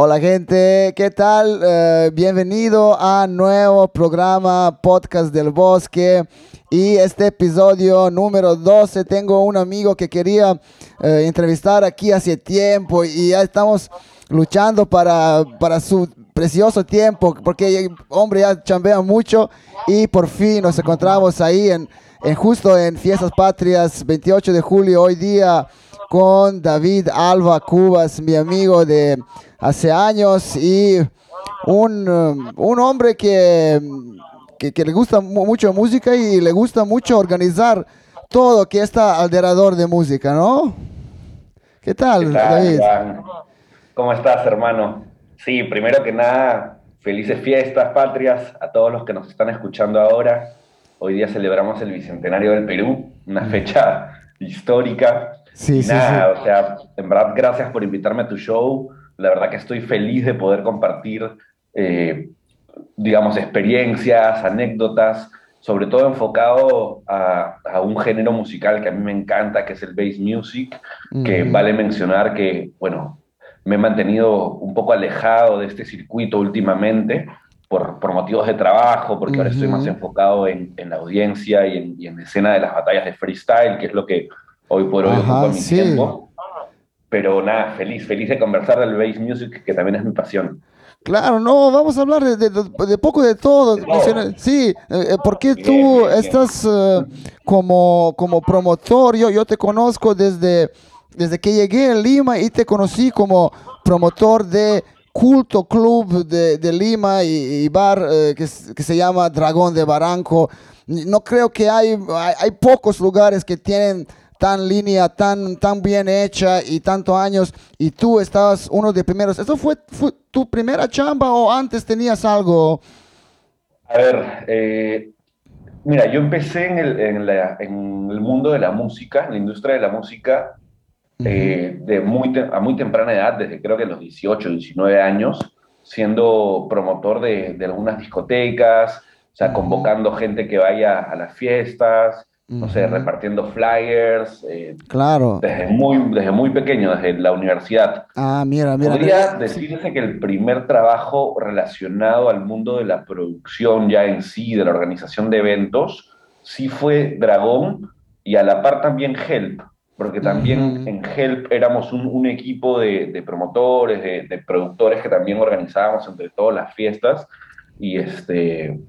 Hola gente, ¿qué tal? Eh, bienvenido a nuevo programa Podcast del Bosque y este episodio número 12. Tengo un amigo que quería eh, entrevistar aquí hace tiempo y ya estamos luchando para, para su precioso tiempo porque hombre ya chambea mucho y por fin nos encontramos ahí en, justo en Fiestas Patrias 28 de julio hoy día con David Alba Cubas, mi amigo de hace años y un, um, un hombre que, que, le gusta mucho música y le gusta mucho organizar todo que está alrededor de música, ¿no? ¿Qué tal, David? ¿Cómo estás, hermano? Sí, primero que nada, felices fiestas patrias a todos los que nos están escuchando ahora. Hoy día celebramos el Bicentenario del Perú, una mm. fecha histórica. Sí, sí, nada, o sea, en verdad, gracias por invitarme a tu show. La verdad que estoy feliz de poder compartir, eh, digamos, experiencias, anécdotas, sobre todo enfocado a, un género musical que a mí me encanta, que es el bass music, que vale mencionar que, bueno, me he mantenido un poco alejado de este circuito últimamente por, por motivos de trabajo, porque ahora estoy más enfocado en, en la audiencia y en, y en, escena de las batallas de freestyle, que es lo que hoy por hoy ocupa mi tiempo. Pero nada, feliz, feliz de conversar del bass music, que también es mi pasión. Claro, no, vamos a hablar de, de, poco de todo. Sí, eh, eh, porque tú estás eh, como, como promotor, yo, yo te conozco desde, desde que llegué a Lima y te conocí como promotor de culto club de, de Lima y, bar que, que, se llama Dragón de Barranco. No creo que hay, hay, hay pocos lugares que tienen tan línea, tan, tan bien hecha y tantos años, y tú estabas uno de primeros. ¿Eso fue, tu primera chamba o antes tenías algo? A ver, eh, mira, yo empecé en el, en, el, mundo de la música, en la industria de la música, eh, de muy a muy temprana edad, desde creo que los 18, 19 años, siendo promotor de, de algunas discotecas, o sea, convocando gente que vaya a las fiestas, no sé, repartiendo flyers. Eh, claro. Desde muy, desde muy pequeño, desde la universidad. Ah, mira, mira. Podría decirse que el primer trabajo relacionado al mundo de la producción ya en sí, de la organización de eventos, sí fue Dragón y a la par también Help, porque también en Help éramos un, equipo de, promotores, de, de, productores que también organizábamos entre todas las fiestas y este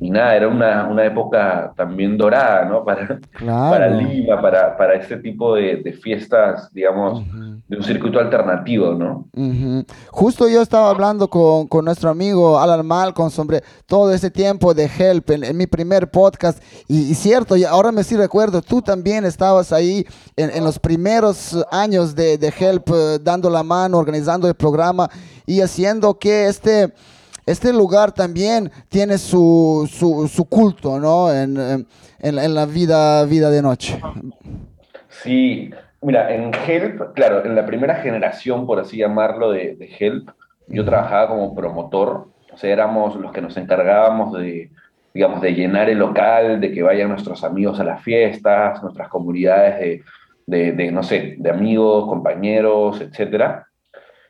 y nada, era una, una, época también dorada, ¿no? Para, para Lima, para, para este tipo de, de fiestas, digamos, de un circuito alternativo, ¿no? Justo yo estaba hablando con, con, nuestro amigo Alan Malcolm sobre todo ese tiempo de Help en, mi primer podcast. Y, cierto, y ahora me sí recuerdo, tú también estabas ahí en, en los primeros años de, de Help, eh, dando la mano, organizando el programa y haciendo que este este lugar también tiene su, su, culto, ¿no? En, en, la vida, vida de noche. Sí, mira, en Help, claro, en la primera generación, por así llamarlo, de, de Help, yo trabajaba como promotor, o sea, éramos los que nos encargábamos de, digamos, de llenar el local, de que vayan nuestros amigos a las fiestas, nuestras comunidades de, de, de no sé, de amigos, compañeros, etc.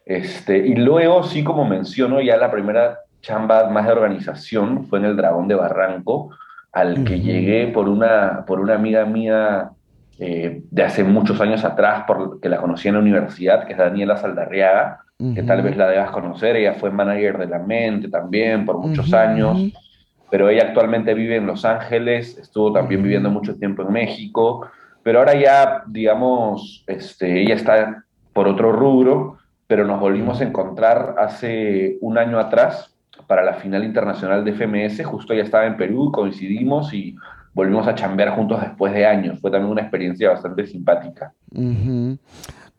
Este, y luego, sí, como menciono, ya la primera chamba más de organización fue en el Dragón de Barranco, al que llegué por una, por una amiga mía eh, de hace muchos años atrás, porque la conocí en la universidad, que es Daniela Saldarriaga, que tal vez la debas conocer. Ella fue manager de la mente también por muchos años, pero ella actualmente vive en Los Ángeles, estuvo también viviendo mucho tiempo en México, pero ahora ya, digamos, este, ella está por otro rubro, pero nos volvimos a encontrar hace un año atrás para la final internacional de FMS. Justo ya estaba en Perú, coincidimos y volvimos a chambear juntos después de años. Fue también una experiencia bastante simpática.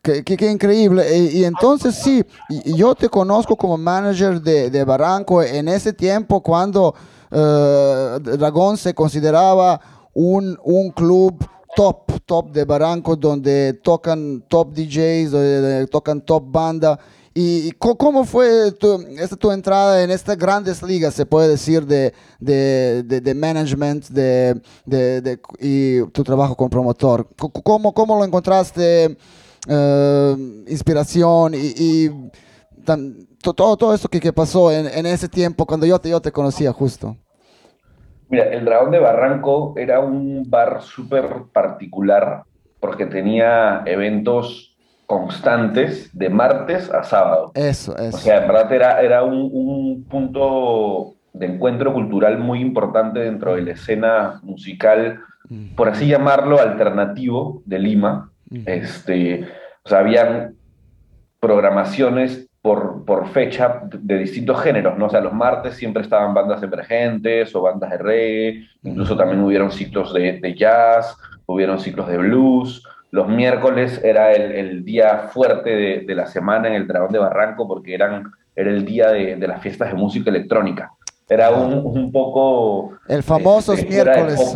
qué, increíble. Y, entonces sí, yo te conozco como manager de, de Barranco en ese tiempo cuando uh, Dragón se consideraba un, un club top, top de Barranco, donde tocan top DJs, donde tocan top banda. ¿Y cómo fue tu, esta, tu entrada en estas grandes ligas, se puede decir, de, de, de, management de, de, y tu trabajo con promotor? ¿Cómo, cómo lo encontraste? Eh, inspiración y, todo, todo esto que, que pasó en, en, ese tiempo cuando yo te, yo te conocía justo. Mira, el Dragón de Barranco era un bar súper particular porque tenía eventos constantes de martes a sábado. Eso, eso. O sea, en verdad era, era un, un punto de encuentro cultural muy importante dentro de la escena musical, por así llamarlo, alternativo de Lima. Este, o sea, habían programaciones por, por, fecha de distintos géneros, ¿no? O sea, los martes siempre estaban bandas emergentes o bandas de reggae, incluso también hubieron ciclos de, de jazz, hubieron ciclos de blues. Los miércoles era el, el día fuerte de, de, la semana en el Dragón de Barranco porque eran, era el día de, de las fiestas de música electrónica. Era un, un poco... El famoso este, miércoles.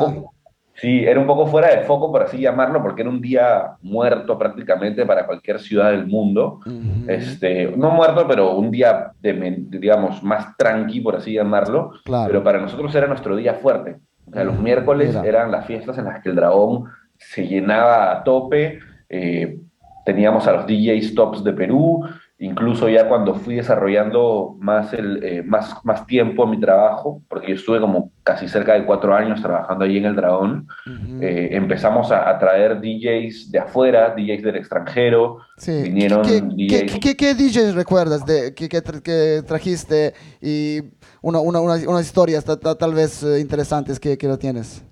Sí, era un poco fuera de foco, por así llamarlo, porque era un día muerto prácticamente para cualquier ciudad del mundo. este, no muerto, pero un día, de, digamos, más tranqui, por así llamarlo. Pero para nosotros era nuestro día fuerte. O sea, los miércoles eran las fiestas en las que el dragón se llenaba a tope. Eh, teníamos a los DJs tops de Perú, incluso ya cuando fui desarrollando más, el, eh, más, más tiempo en mi trabajo, porque yo estuve como casi cerca de cuatro años trabajando ahí en el Dragón, eh, empezamos a, traer DJs de afuera, DJs del extranjero, sí. vinieron ¿Qué, DJs... ¿qué, qué, DJs recuerdas de, que, que, trajiste y una, una, unas historias tal vez eh, interesantes que, que lo tienes?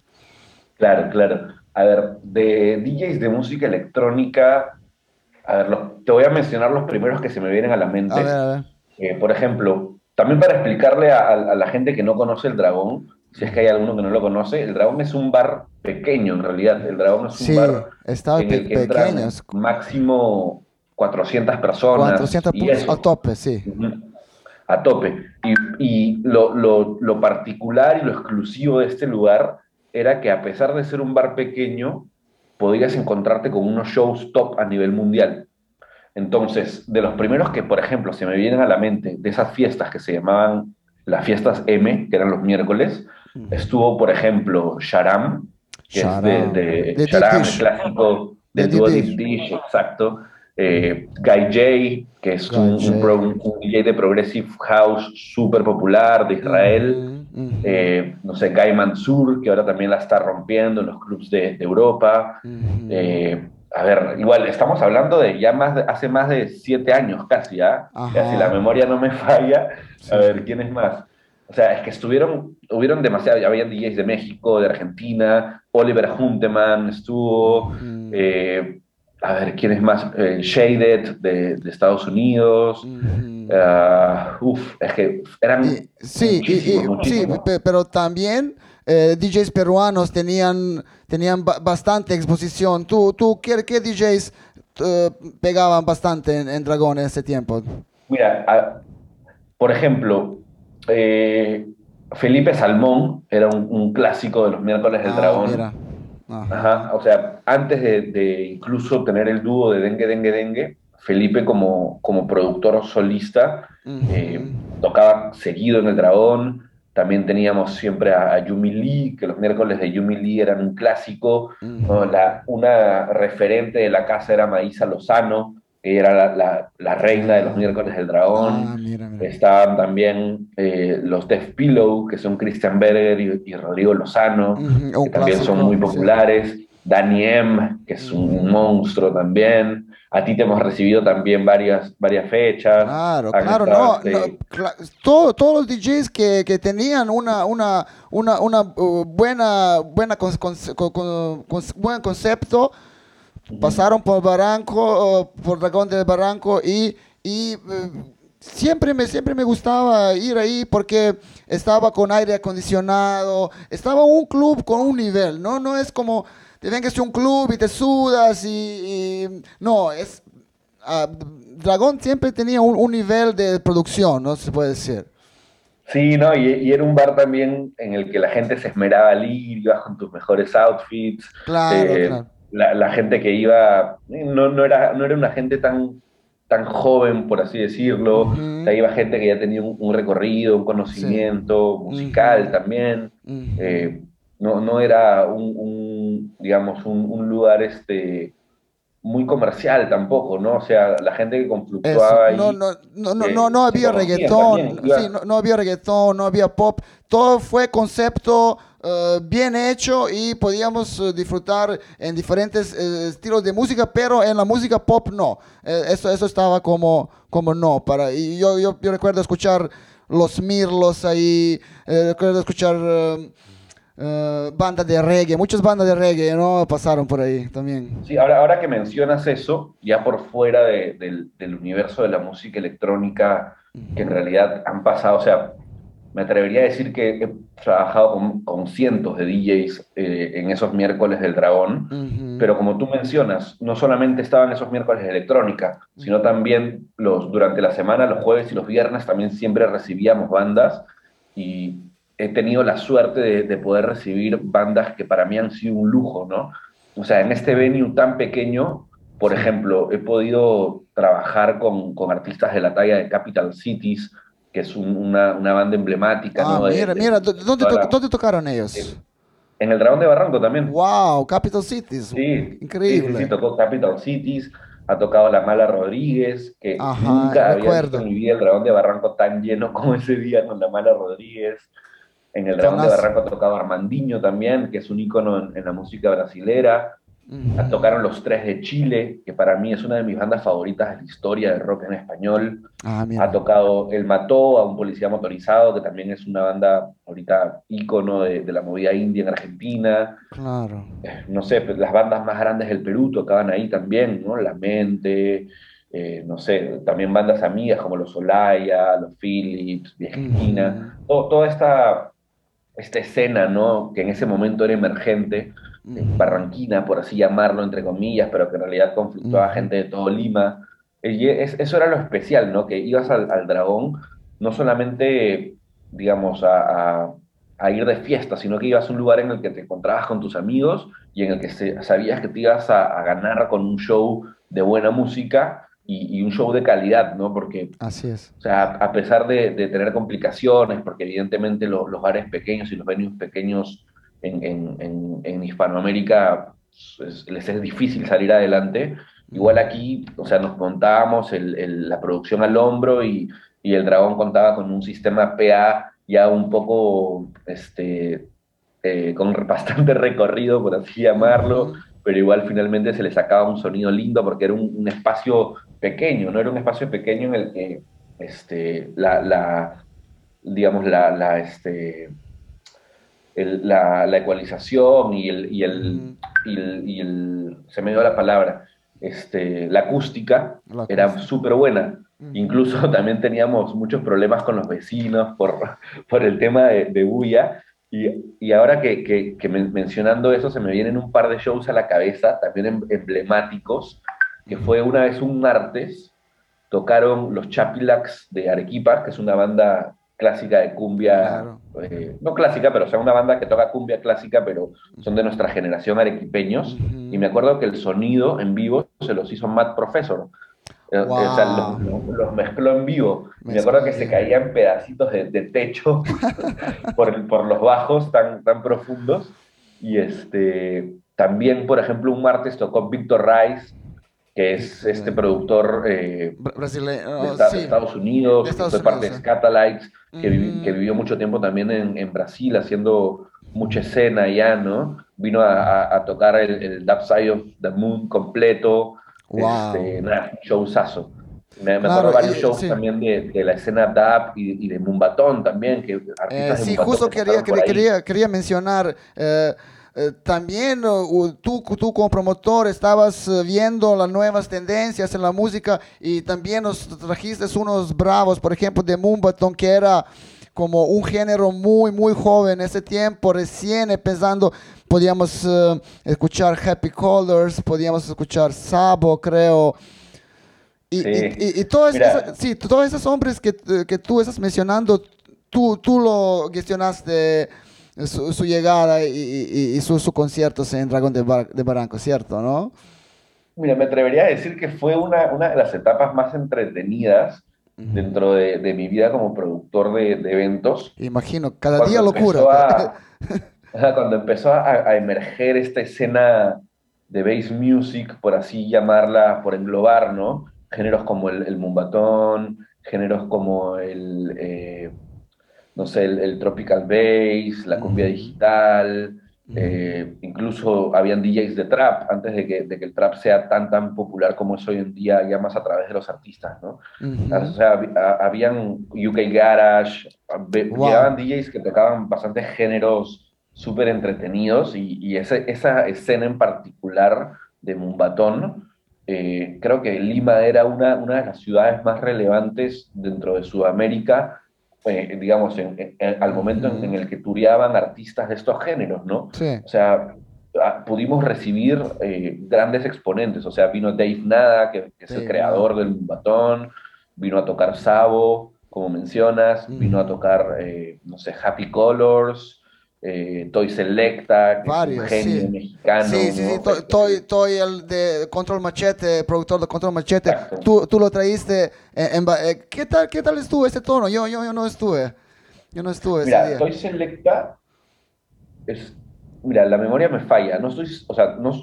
Claro, claro. A ver, de DJs de música electrónica a ver, te voy a mencionar los primeros que se me vienen a la mente. A ver, a ver. Eh, por ejemplo, también para explicarle a, la gente que no conoce el dragón, si es que hay alguno que no lo conoce, el dragón es un bar pequeño en realidad. El dragón es un sí, bar está en el que pequeño. máximo 400 personas. 400 y eso. a tope, sí. A tope. Y, y lo, lo, lo particular y lo exclusivo de este lugar era que a pesar de ser un bar pequeño, podrías encontrarte con unos shows top a nivel mundial. Entonces, de los primeros que, por ejemplo, se me vienen a la mente, de esas fiestas que se llamaban las fiestas M, que eran los miércoles, estuvo, por ejemplo, Sharam, que es de, de, de Sharam, el clásico del dúo Deep Dish, exacto. Eh, Guy J, que es un, un, un, un, DJ de Progressive House súper popular de Israel. -huh, uh -huh. eh, no sé, Guy Mansur, que ahora también la está rompiendo en los clubs de, de Europa. Uh -huh. eh, a ver, igual, estamos hablando de ya más de, hace más de siete años casi, ¿ya? ¿ah? Si la memoria no me falla, sí. a ver, ¿quién es más? O sea, es que estuvieron, hubieron demasiado, habían DJs de México, de Argentina, Oliver Hunteman estuvo, eh, a ver, ¿quién es más? Shaded de, de, Estados Unidos. Uh uf, es que eran. Y, sí, y, y, sí, pero también eh, DJs peruanos tenían, tenían bastante exposición. ¿Tú, tú qué, qué DJs uh, pegaban bastante en, en, Dragón en ese tiempo? Mira, a, por ejemplo, eh, Felipe Salmón era un, un, clásico de los miércoles del ah, Dragón. Mira. Ajá. Ajá. O sea, antes de, de, incluso tener el dúo de Dengue, Dengue, Dengue, Felipe como, como productor solista uh -huh. eh, tocaba seguido en el Dragón. También teníamos siempre a, a, Yumi Lee, que los miércoles de Yumi Lee eran un clásico. Uh -huh. ¿no? la, una referente de la casa era Maísa Lozano, que era la, la, la, reina de los miércoles del dragón. Ah, mira, mira. Estaban también eh, los Death Pillow, que son Christian Berger y, y Rodrigo Lozano, uh -huh. que también son muy populares. Sí. Danny M, que es un uh -huh. monstruo también. A ti te hemos recibido también varias, varias fechas. Claro, claro, no, no cl todo, todos los DJs que, que tenían una, una, una, una uh, buena, buena con, con, con, buen concepto, pasaron por Barranco, por Dragón del Barranco y, y uh, siempre, me, siempre me gustaba ir ahí porque estaba con aire acondicionado, estaba un club con un nivel, ¿no? No es como te vengas a un club y te sudas y, y no, es uh, Dragón siempre tenía un, un, nivel de producción, no se puede decir. Sí, no, y, y, era un bar también en el que la gente se esmeraba al ir, ibas con tus mejores outfits. Claro, eh, claro. La, la, gente que iba, no, no, era, no era una gente tan, tan joven, por así decirlo. Uh -huh. o sea, iba gente que ya tenía un, un recorrido, un conocimiento sí. musical uh -huh. también. Uh -huh. eh, no, no era un, un digamos, un, un, lugar este, muy comercial tampoco, ¿no? O sea, la gente que confluctuaba No, no, no, no, eh, no, no había reggaetón, también, sí, claro. no, no había reggaetón, no había pop, todo fue concepto eh, bien hecho y podíamos eh, disfrutar en diferentes eh, estilos de música, pero en la música pop no, eso, eso estaba como, como no, para, y yo, yo, yo recuerdo escuchar los Mirlos ahí, recuerdo escuchar eh, bandas de reggae, muchas bandas de reggae, ¿no? Pasaron por ahí también. Sí, ahora, ahora que mencionas eso, ya por fuera de- del, del universo de la música electrónica, que en realidad han pasado, o sea, me atrevería a decir que he trabajado con, con cientos de DJs eh, en esos miércoles del dragón, Ujú. pero como tú mencionas, no solamente estaban esos miércoles de electrónica, sino también los, durante la semana, los jueves y los viernes, también siempre recibíamos bandas y he tenido la suerte de, de poder recibir bandas que para mí han sido un lujo, ¿no? O sea, en este venue tan pequeño, por ejemplo, he podido trabajar con, con artistas de la talla de Capital Cities, que es un- una, una banda emblemática, Ah, ¿no? Mira, de- mira, ¿dó- ¿dónde, to- la- dónde tocaron ellos? Eh, En el Dragón de Barranco también. Wow, Capital Cities. Sí, Increíble. Sí, sí, tocó Capital Cities, ha tocado La Mala Rodríguez, que Ajá, nunca había visto en mi vida el Dragón de Barranco tan lleno como ese día con La Mala Rodríguez. En el Dragón de. Barranco ha tocado Armandinho también, que es un ícono en, en la música brasilera. Ujú. Tocaron Los Tres de Chile, que para mí es una de mis bandas favoritas de la historia del rock en español. Ah, Ha tocado El Mató a un policía motorizado, que también es una banda ahorita ícono de, de la movida india en Argentina Claro. eh, no sé, pues, las bandas más grandes del Perú tocaban ahí también, ¿no? La Mente, eh, no sé, también bandas amigas como los Olaya, los Philips, Vieja Esquina, todo- toda esta, esta escena, ¿no? Que en ese momento era emergente, en Ujú. Barranquina, por así llamarlo, entre comillas, pero que en realidad conflictuaba Ujú. gente de todo Lima. Y es- eso era lo especial, ¿no? Que ibas al, al Dragón, no solamente, digamos, a, a- a ir de fiesta, sino que ibas a un lugar en el que te encontrabas con tus amigos y en el que se- sabías que te ibas a, a ganar con un show de buena música y, y un show de calidad, ¿no? Porque Así es. o sea, a pesar de, de tener complicaciones, porque evidentemente lo- los bares pequeños y los venues pequeños en, en- en- en Hispanoamérica pues, les es difícil salir adelante, igual aquí, o sea, nos montábamos el- el- la producción al hombro y, y el Dragón contaba con un sistema PA ya un poco, este, eh, con bastante recorrido, por así llamarlo, pero igual finalmente se le sacaba un sonido lindo porque era un, un espacio pequeño, no era un espacio pequeño en el que este, la, la digamos, la, la, este, el- la, la ecualización y el, y, el, y, el, y el- se me dio la palabra, este, la acústica La era súper buena. Incluso también teníamos muchos problemas con los vecinos por, por el tema de, de bulla. Y, y ahora que, que- que men- mencionando eso, se me vienen un par de shows a la cabeza, también em- emblemáticos, que fue una vez un martes, tocaron los Chapilacs de Arequipa, que es una banda clásica de cumbia, Claro. eh, no clásica, pero o sea, una banda que toca cumbia clásica, pero son de nuestra generación arequipeños. Y me acuerdo que el sonido en vivo se los hizo Matt Professor. Eh, O sea, Wow. los, mezcló en vivo. Me Mezcló acuerdo que se caían pedacitos de, de techo por, por los bajos tan, tan profundos. Y este, también, por ejemplo, un martes tocó Victor Rice, que es este productor eh, Bra- Brasileño, de, Esta- de sí. Estados Unidos, De Estados fue parte de sí. Scatalites, que, vivi- que vivió mucho tiempo también en, en Brasil haciendo mucha escena allá, ¿no? Vino a, a- tocar el, el Dark Side of the Moon completo, Wow. este, nada, showzazo. Me, me Claro, acuerdo varios y- shows sí. también de, de la escena DAP y, y de Mumbatón también, que Eh, artistas de sí, Mumbatón justo que quería, quería, quería mencionar, eh, eh, también uh, tú, tú como promotor estabas eh, viendo las nuevas tendencias en la música y también nos trajiste unos bravos, por ejemplo, de Mumbaton, que era como un género muy, muy joven en ese tiempo, recién empezando, podíamos eh, escuchar Happy Colors, podíamos escuchar Sabo, creo. Y, Sí. y, y, y todas esas- sí, todos esos hombres que, que tú estás mencionando, tú, tú lo gestionaste su, su llegada y, y, y sus, sus conciertos en Dragón de, Bar- de Barranco, ¿cierto? ¿No? Mira, me atrevería a decir que fue una, una de las etapas más entretenidas dentro de, de mi vida como productor de, de eventos. Imagino, cada Cuando día locura. a- cuando empezó a, a emerger esta escena de bass music, por así llamarla, por englobar, ¿no? Géneros como el, el mumbatón, géneros como el, eh, no sé, el, tropical bass, la cumbia digital, eh, incluso habían DJs de trap antes de que, de que, el trap sea tan tan popular como es hoy en día, ya más a través de los artistas, ¿no? O sea, habían UK Garage, llegaban DJs que tocaban bastantes géneros súper entretenidos y, y ese, esa escena en particular de Mumbatón, eh, creo que Lima era una, una de las ciudades más relevantes dentro de Sudamérica eh, digamos, al momento en, el que tureaban artistas de estos géneros, ¿no? O sea, pudimos recibir eh, grandes exponentes, o sea, vino Dave Nada, que, es el creador del batón, vino a tocar Sabo, como mencionas, vino a tocar, eh, no sé, Happy Colors, eh, Toy Selecta, un genio mexicano. Sí, sí, sí, Toy, el de Control Machete, productor de Control Machete. Tú, tú, lo traíste en, eh, ¿qué, tal, ¿Qué tal estuvo ese tono? Yo, yo, yo no estuve. Yo no estuve mira, ese día. Toy Selecta es... Mira, la memoria me falla. No estoy... O sea, no,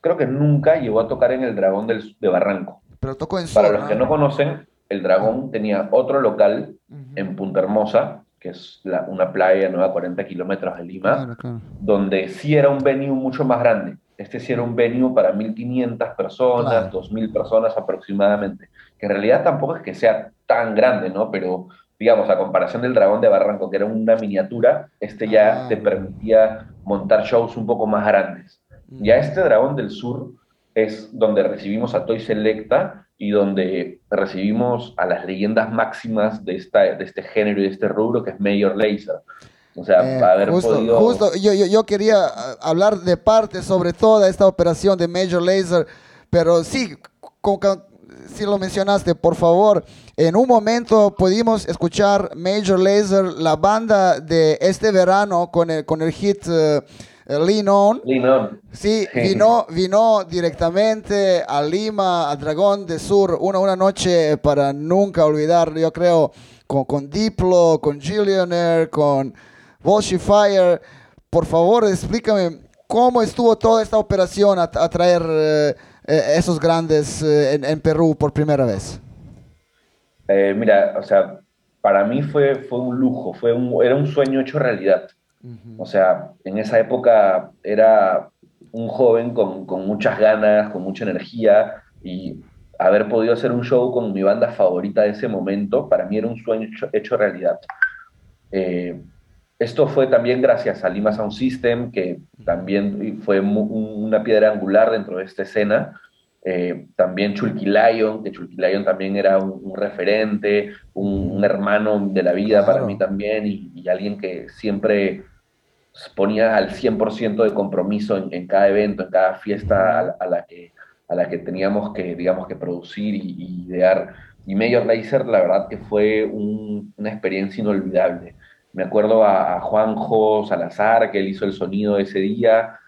creo que nunca llegó a tocar en el Dragón del, de Barranco. Pero tocó en Para los que no conocen, el Dragón tenía otro local en Punta Hermosa que es una playa nueva 40 kilómetros de Lima, donde sí era un venue mucho más grande. Este sí era un venue para 1.500 personas, 2.000 personas aproximadamente, que en realidad tampoco es que sea tan grande, ¿no? Pero, digamos, a comparación del Dragón de Barranco, que era una miniatura, este ya ah. te permitía montar shows un poco más grandes. Ya este Dragón del Sur es donde recibimos a Toy Selecta, y donde recibimos a las leyendas máximas de, esta, de este género y de este rubro, que es Major Lazer. O sea, eh, haber justo, podido... Justo, yo, yo, yo, quería ah, hablar de parte sobre toda esta operación de Major Lazer, pero sí, como si lo mencionaste, por favor, en un momento pudimos escuchar Major Lazer, la banda de este verano con el, con el hit... Eh, Lean On. Sí, vino, vino directamente a Lima, a Dragón de Sur, una, una noche para nunca olvidar, yo creo, con, con Diplo, con Gillionaire, con Fire. Por favor, explícame cómo estuvo toda esta operación a, traer eh, eh, esos grandes eh, en, Perú por primera vez. mira, o sea, para mí fue, fue un lujo, fue un, era un sueño hecho realidad. O sea, en esa época era un joven con, con, muchas ganas, con mucha energía y haber podido hacer un show con mi banda favorita de ese momento, para mí era un sueño hecho, realidad. Eh, esto fue también gracias a Lima Sound System, que también fue una piedra angular dentro de esta escena. Eh, también Chulky Lion, que Chulky Lion también era un, referente, un, hermano de la vida para mí también, y, y, alguien que siempre ponía al 100% de compromiso en, cada evento, en cada fiesta a, la que, a la que teníamos que, digamos, que producir y, idear. Y Major Laser, la verdad que fue una experiencia inolvidable. Me acuerdo a, Juanjo Salazar, que él hizo el sonido ese día.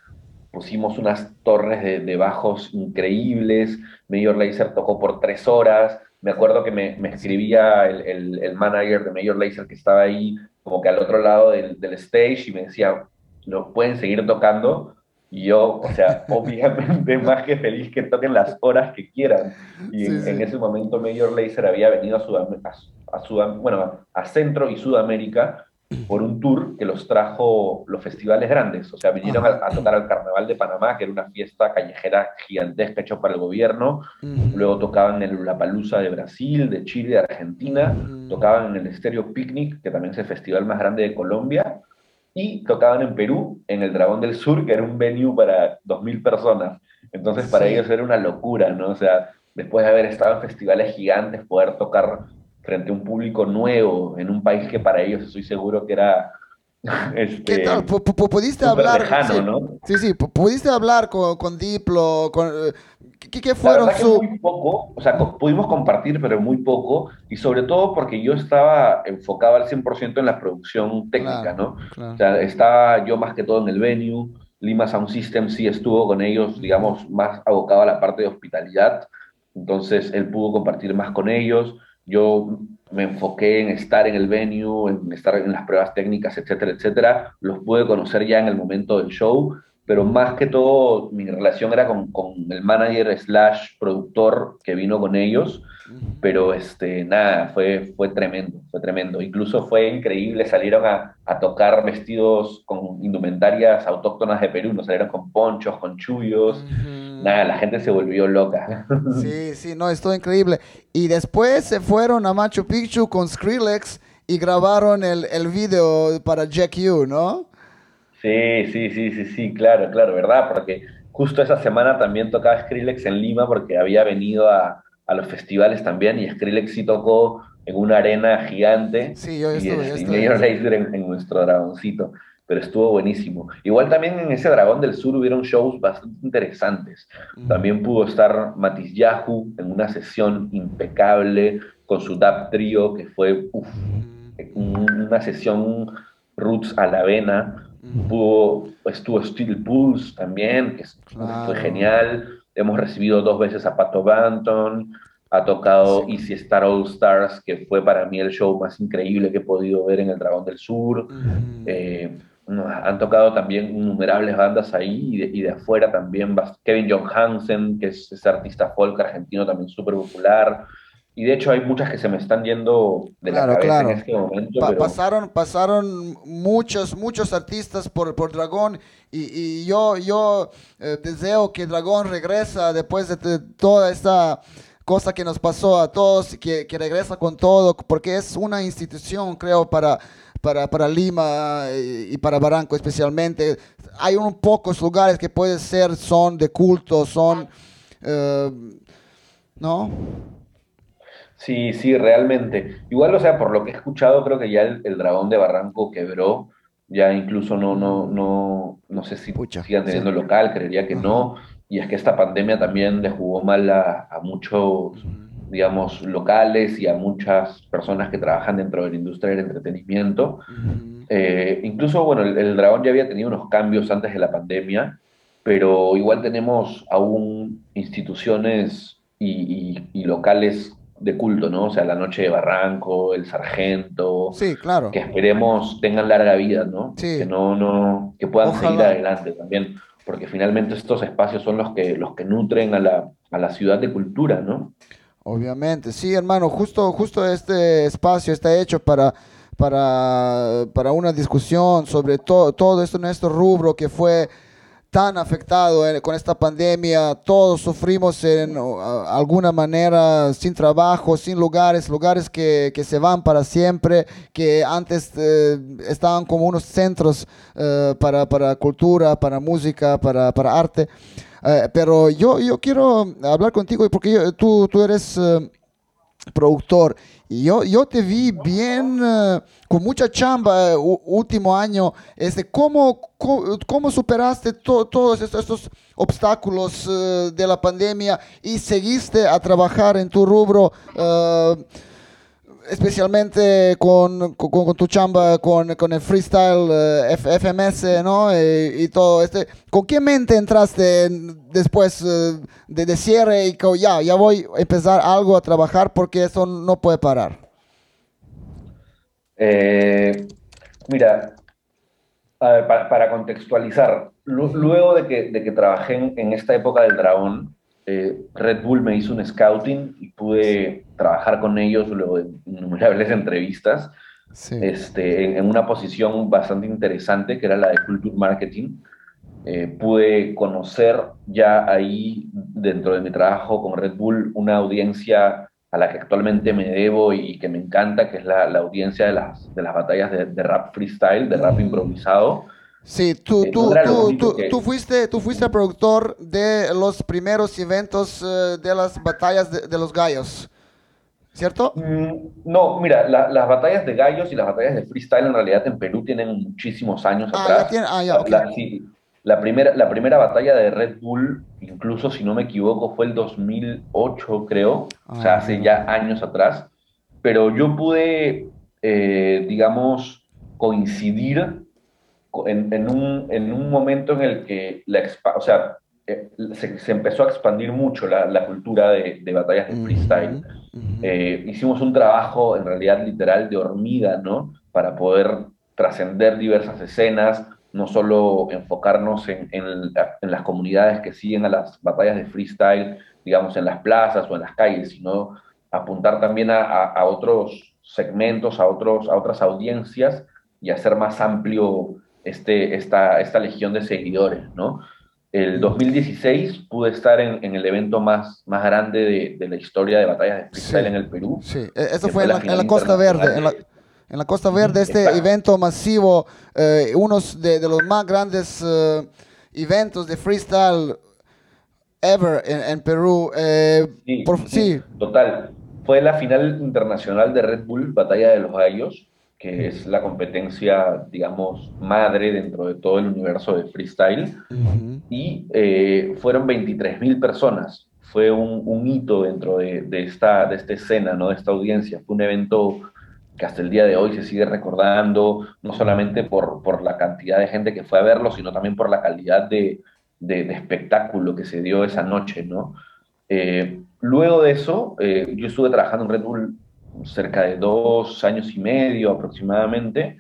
Pusimos unas torres de, bajos increíbles. Major Laser tocó por tres horas. Me acuerdo que me, escribía el, el, el, manager de Major Laser que estaba ahí como que al otro lado del, del stage y me decía, lo pueden seguir tocando. Y yo, o sea, obviamente más que feliz que toquen las horas que quieran. Y en, ese momento Major Lazer había venido a, a, bueno, a Centro y Sudamérica por un tour que los trajo los festivales grandes. O sea, vinieron a, tocar al Carnaval de Panamá, que era una fiesta callejera gigantesca hecha para el gobierno. Luego tocaban en La Palusa de Brasil, de Chile, de Argentina. Tocaban en el Estéreo Picnic, que también es el festival más grande de Colombia. Y tocaban en Perú, en el Dragón del Sur, que era un venue para 2.000 personas. Entonces, para ellos era una locura, ¿no? O sea, después de haber estado en festivales gigantes, poder tocar frente a un público nuevo en un país que para ellos estoy seguro que era este, ¿Qué tal? ¿Pudiste hablar? sí, ¿no? sí, sí, pudiste hablar con, con Diplo, con, eh, ¿qué, fueron su...? muy poco, o sea, pudimos compartir, pero muy poco, y sobre todo porque yo estaba enfocado al 100% en la producción técnica, ¿no? O sea, estaba yo más que todo en el venue, Lima Sound System sí estuvo con ellos, digamos, más abocado a la parte de hospitalidad, entonces él pudo compartir más con ellos, yo me enfoqué en estar en el venue, en estar en las pruebas técnicas, etcétera, etcétera. Los pude conocer ya en el momento del show pero más que todo mi relación era con, con el manager slash productor que vino con ellos, pero este, nada, fue, fue tremendo, fue tremendo. Incluso fue increíble, salieron a, a tocar vestidos con indumentarias autóctonas de Perú, nos salieron con ponchos, con chullos, nada, la gente se volvió loca. Sí, sí, no, estuvo increíble. Y después se fueron a Machu Picchu con Skrillex y grabaron el, el video para Jack U, ¿no? Sí, sí, sí, sí, sí, claro, claro, ¿verdad? Porque justo esa semana también tocaba Skrillex en Lima porque había venido a, a los festivales también y Skrillex sí tocó en una arena gigante. Sí, yo estuve, y, yo este, estuve. en, en nuestro dragoncito, pero estuvo buenísimo. Igual también en ese Dragón del Sur hubieron shows bastante interesantes. También pudo estar Matis Yahoo en una sesión impecable con su Dap Trio, que fue uf, una sesión roots a la vena Pudo, estuvo Steel Pulse también, que Claro. fue genial. Hemos recibido dos veces a Pato Banton. Ha tocado Easy Star All Stars, que fue para mí el show más increíble que he podido ver en el Dragón del Sur. Eh, no, han tocado también innumerables bandas ahí y de, y de afuera también. Kevin John Hansen, que es ese artista folk argentino también súper popular. Y de hecho hay muchas que se me están yendo de Claro, la cabeza claro. en este momento. Pa- pero- pasaron, pasaron muchos, muchos artistas por, por Dragón y, y yo, yo eh, deseo que Dragón regresa después de, de toda esta cosa que nos pasó a todos, que, que regresa con todo, porque es una institución, creo, para, para, para Lima y, y para Barranco especialmente. Hay un pocos lugares que puede ser, son de culto, son, eh, ¿no? Sí, sí, realmente. Igual, o sea, por lo que he escuchado, creo que ya el, el dragón de Barranco quebró. Ya incluso no, no, no, no sé si Pucha, sigan teniendo sí. local, creería que no. Y es que esta pandemia también le jugó mal a, a muchos, digamos, locales y a muchas personas que trabajan dentro de la industria del entretenimiento. Eh, incluso, bueno, el, el dragón ya había tenido unos cambios antes de la pandemia, pero igual tenemos aún instituciones y, y- y locales de culto, ¿no? O sea, la Noche de Barranco, el Sargento, Sí, claro. que esperemos tengan larga vida, ¿no? Sí. Que no, no, que puedan Ojalá. seguir adelante también, porque finalmente estos espacios son los que, los que nutren a la, a la ciudad de cultura, ¿no? Obviamente, sí, hermano, justo, justo este espacio está hecho para, para, para una discusión sobre to- todo esto, nuestro rubro que fue tan afectado con esta pandemia. Todos sufrimos en alguna manera sin trabajo, sin lugares, lugares que, que se van para siempre, que antes eh, estaban como unos centros eh, para, para cultura, para música, para, para arte. Eh, pero yo, yo quiero hablar contigo porque yo- tú, tú eres eh, productor y yo, yo te vi bien, eh, con mucha chamba último año. Este, ¿cómo, cómo, superaste to- todos estos, obstáculos de la pandemia y seguiste a trabajar en tu rubro? Especialmente con, con, con tu chamba, con, con el freestyle eh, F- FMS, ¿no? Eh, y todo este. ¿Con qué mente entraste en- después eh, de, de cierre y que ya, ya voy a empezar algo a trabajar porque eso no puede parar? Eh, mira, a ver, para, para contextualizar, lu- luego de que, de que trabajé en, en esta época del dragón, eh, Red Bull me hizo un scouting y pude trabajar con ellos luego de innumerables entrevistas Sí. este, en, en una posición bastante interesante que era la de Culture Marketing. Eh, pude conocer ya ahí, dentro de mi trabajo con Red Bull, una audiencia a la que actualmente me debo y que me encanta, que es la, la audiencia de las, de las batallas de, de rap freestyle, de rap Mm. improvisado. Sí, tú, Eh, tú, tú, tú, que- tú fuiste, tú fuiste productor de los primeros eventos eh, de las batallas de, de los gallos, ¿cierto? Mm, No, mira, la- las batallas de gallos y las batallas de freestyle en realidad en Perú tienen muchísimos años Ah, atrás. ya tiene, ah, ya, La- ok. la, sí, la primera, la primera batalla de Red Bull, incluso si no me equivoco, fue el 2008, creo, o sea, Ah, hace ya. ya años atrás, pero yo pude, eh, digamos, coincidir co- en, en un, en un momento en el que la, o sea, eh, se, se empezó a expandir mucho la, la cultura de, de batallas de freestyle. Eh, hicimos un trabajo en realidad literal de hormiga, ¿no? Para poder trascender diversas escenas, no solo enfocarnos en, en, las comunidades que siguen a las batallas de freestyle, digamos, en las plazas o en las calles, sino apuntar también a, a, otros segmentos, a, otros, a otras audiencias y hacer más amplio este, esta, esta legión de seguidores, ¿no? El 2016 pude estar en, en el evento más, más grande de, de, la historia de batallas de freestyle en el Perú. Sí, e, eso fue, en la, en la, Costa Verde. En la, en la, Costa Verde, este evento masivo, eh, uno de, de, los más grandes uh, eventos de freestyle ever en, Perú. Eh, sí, por, sí, sí, total. Fue la final internacional de Red Bull, Batalla de los Gallos que es la competencia, digamos, madre dentro de todo el universo de freestyle. Y eh, fueron 23.000 personas. Fue un, un hito dentro de, de, esta, de esta escena, ¿no? de esta audiencia. Fue un evento que hasta el día de hoy se sigue recordando, no solamente por, por la cantidad de gente que fue a verlo, sino también por la calidad de, de, de espectáculo que se dio esa noche, ¿no? Eh, luego de eso, eh, yo estuve trabajando en Red Bull cerca de dos años y medio aproximadamente,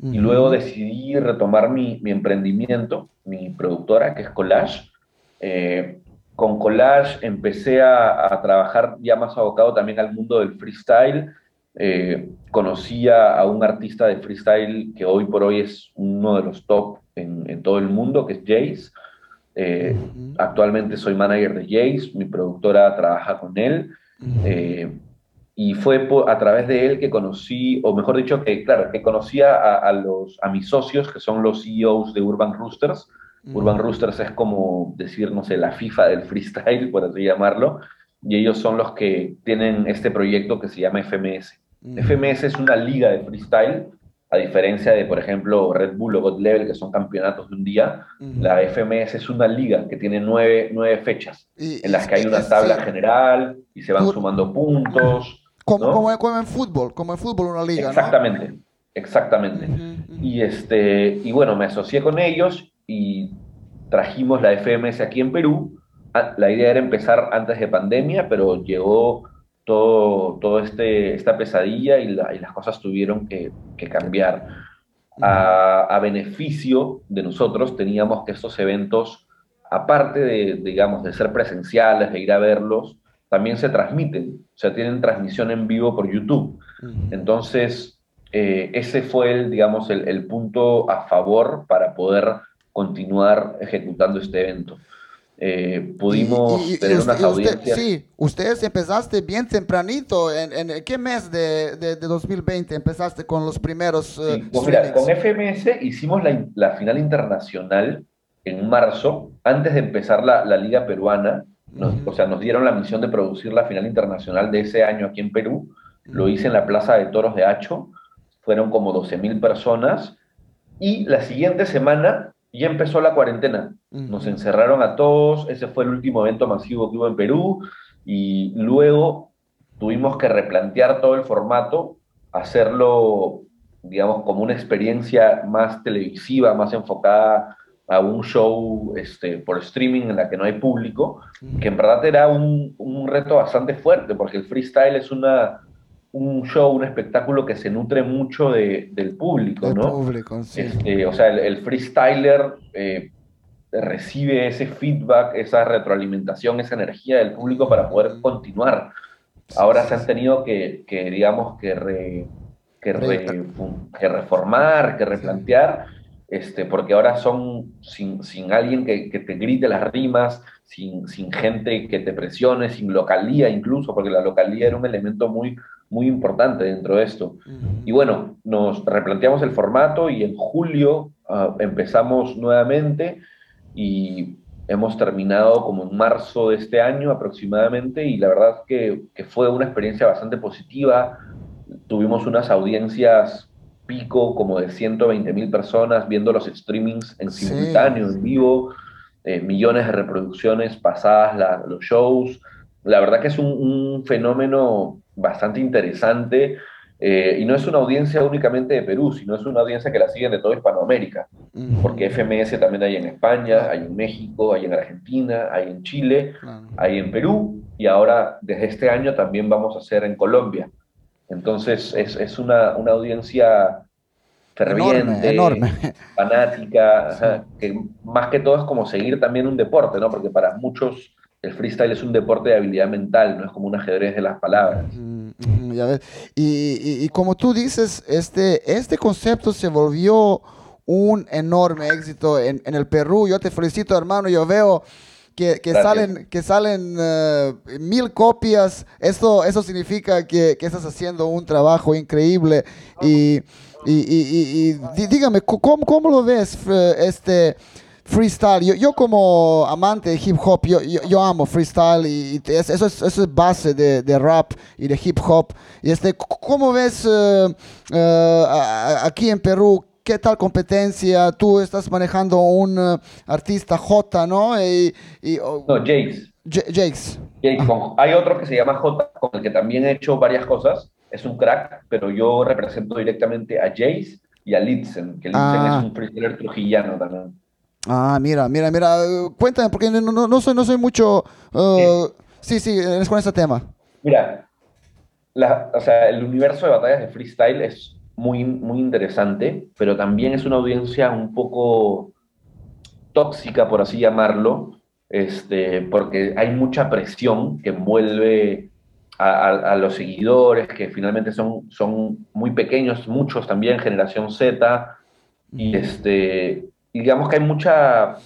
y luego decidí retomar mi, mi, emprendimiento, mi productora, que es Collage. Eh, con Collage empecé a, a, trabajar ya más abocado también al mundo del freestyle. Eh, conocí a, un artista de freestyle que hoy por hoy es uno de los top en, en todo el mundo, que es Jace. Eh, uh -huh. Actualmente soy manager de Jace, mi productora trabaja con él. Uh -huh y fue por, a través de él que conocí, o mejor dicho, que claro, que conocía a, a, los, a mis socios, que son los CEOs de Urban Roosters. Mm. Urban Roosters es como decir, no sé, la FIFA del freestyle, por así llamarlo, y ellos son los que tienen este proyecto que se llama FMS. Mm. FMS es una liga de freestyle, a diferencia de, por ejemplo, Red Bull o God Level, que son campeonatos de un día, mm. la FMS es una liga que tiene nueve, nueve fechas, y, en las que hay una tabla sí. general y se van sumando puntos. Como, ¿no? como, como, en fútbol, como en fútbol una liga. Exactamente, ¿no? exactamente. Uh -huh, uh -huh. Y, este, y bueno, me asocié con ellos y trajimos la FMS aquí en Perú. Ah, la idea era empezar antes de pandemia, pero llegó todo, todo este, esta pesadilla y, la, y las cosas tuvieron que, que cambiar. A, a, beneficio de nosotros teníamos que estos eventos, aparte de, digamos, de ser presenciales, de ir a verlos, también se transmiten, o sea, tienen transmisión en vivo por YouTube. Uh -huh. Entonces, eh, ese fue, el, digamos, el, el, punto a favor para poder continuar ejecutando este evento. Eh, pudimos y, y, tener y unas audiencias. Usted, sí, ustedes empezaste bien tempranito. ¿En, en qué mes de, de, de, 2020 empezaste con los primeros? Uh, sí, pues mira, con FMS hicimos la, la, final internacional en marzo, antes de empezar la, la Liga Peruana. Nos, o sea, nos dieron la misión de producir la final internacional de ese año aquí en Perú. Lo hice en la Plaza de Toros de Hacho. Fueron como 12 mil personas. Y la siguiente semana ya empezó la cuarentena. Nos encerraron a todos. Ese fue el último evento masivo que hubo en Perú. Y luego tuvimos que replantear todo el formato, hacerlo, digamos, como una experiencia más televisiva, más enfocada a un show este, por streaming en la que no hay público, que en verdad era un, un reto bastante fuerte, porque el freestyle es una, un show, un espectáculo que se nutre mucho de, del público, el ¿no? Público, sí. este, o sea, el, el freestyler eh, recibe ese feedback, esa retroalimentación, esa energía del público para poder continuar. Ahora se han tenido que, que digamos, que, re, que, re, que reformar, que replantear este, porque ahora son sin, sin alguien que, que, te grite las rimas, sin, sin, gente que te presione, sin localía incluso, porque la localía era un elemento muy, muy importante dentro de esto. Uh -huh. Y bueno, nos replanteamos el formato y en julio uh, empezamos nuevamente y hemos terminado como en marzo de este año aproximadamente y la verdad que, que fue una experiencia bastante positiva. Tuvimos unas audiencias pico como de 120 mil personas viendo los streamings en simultáneo, sí. en vivo, eh, millones de reproducciones pasadas la, los shows. La verdad que es un, un fenómeno bastante interesante eh, y no es una audiencia únicamente de Perú, sino es una audiencia que la siguen de toda Hispanoamérica, -huh. porque FMS también hay en España, hay en México, hay en Argentina, hay en Chile, hay en Perú y ahora desde este año también vamos a hacer en Colombia. Entonces es, es una, una, audiencia ferviente, enorme, fanática, que más que todo es como seguir también un deporte, ¿no? Porque para muchos el freestyle es un deporte de habilidad mental, no es como un ajedrez de las palabras. ya ves. Y, y, como tú dices, este, este concepto se volvió un enorme éxito en, en, el Perú. Yo te felicito, hermano. Yo veo que, que salen, que salen eh, mil copias. Esto, eso significa que, que, estás haciendo un trabajo increíble. Y, y, y dígame, ¿cómo, ¿cómo, lo ves eh, este freestyle? Yo, yo, como amante de hip hop, yo, yo, amo freestyle y, eso, es, eso es base de, de, rap y de hip hop. Y este, ¿Cómo ves eh, aquí en Perú? ¿Qué tal competencia? Tú estás manejando un uh, artista J, ¿no? Y, no, Jace. Jace. Hay otro que se llama J, con el que también he hecho varias cosas. Es un crack, pero yo represento directamente a Jace y a Litzen, que Litzen ah. es un freestyler trujillano también. Ah, mira, mira, mira. Cuéntame, porque no, no, no soy, no soy mucho... Uh, sí, sí, es con ese tema. Mira, la, o sea, el universo de batallas de freestyle es muy, muy interesante, pero también es una audiencia un poco tóxica, por así llamarlo, este, porque hay mucha presión que envuelve a, los seguidores, que finalmente son, son muy pequeños, muchos también, generación Z, y, este, digamos que hay mucha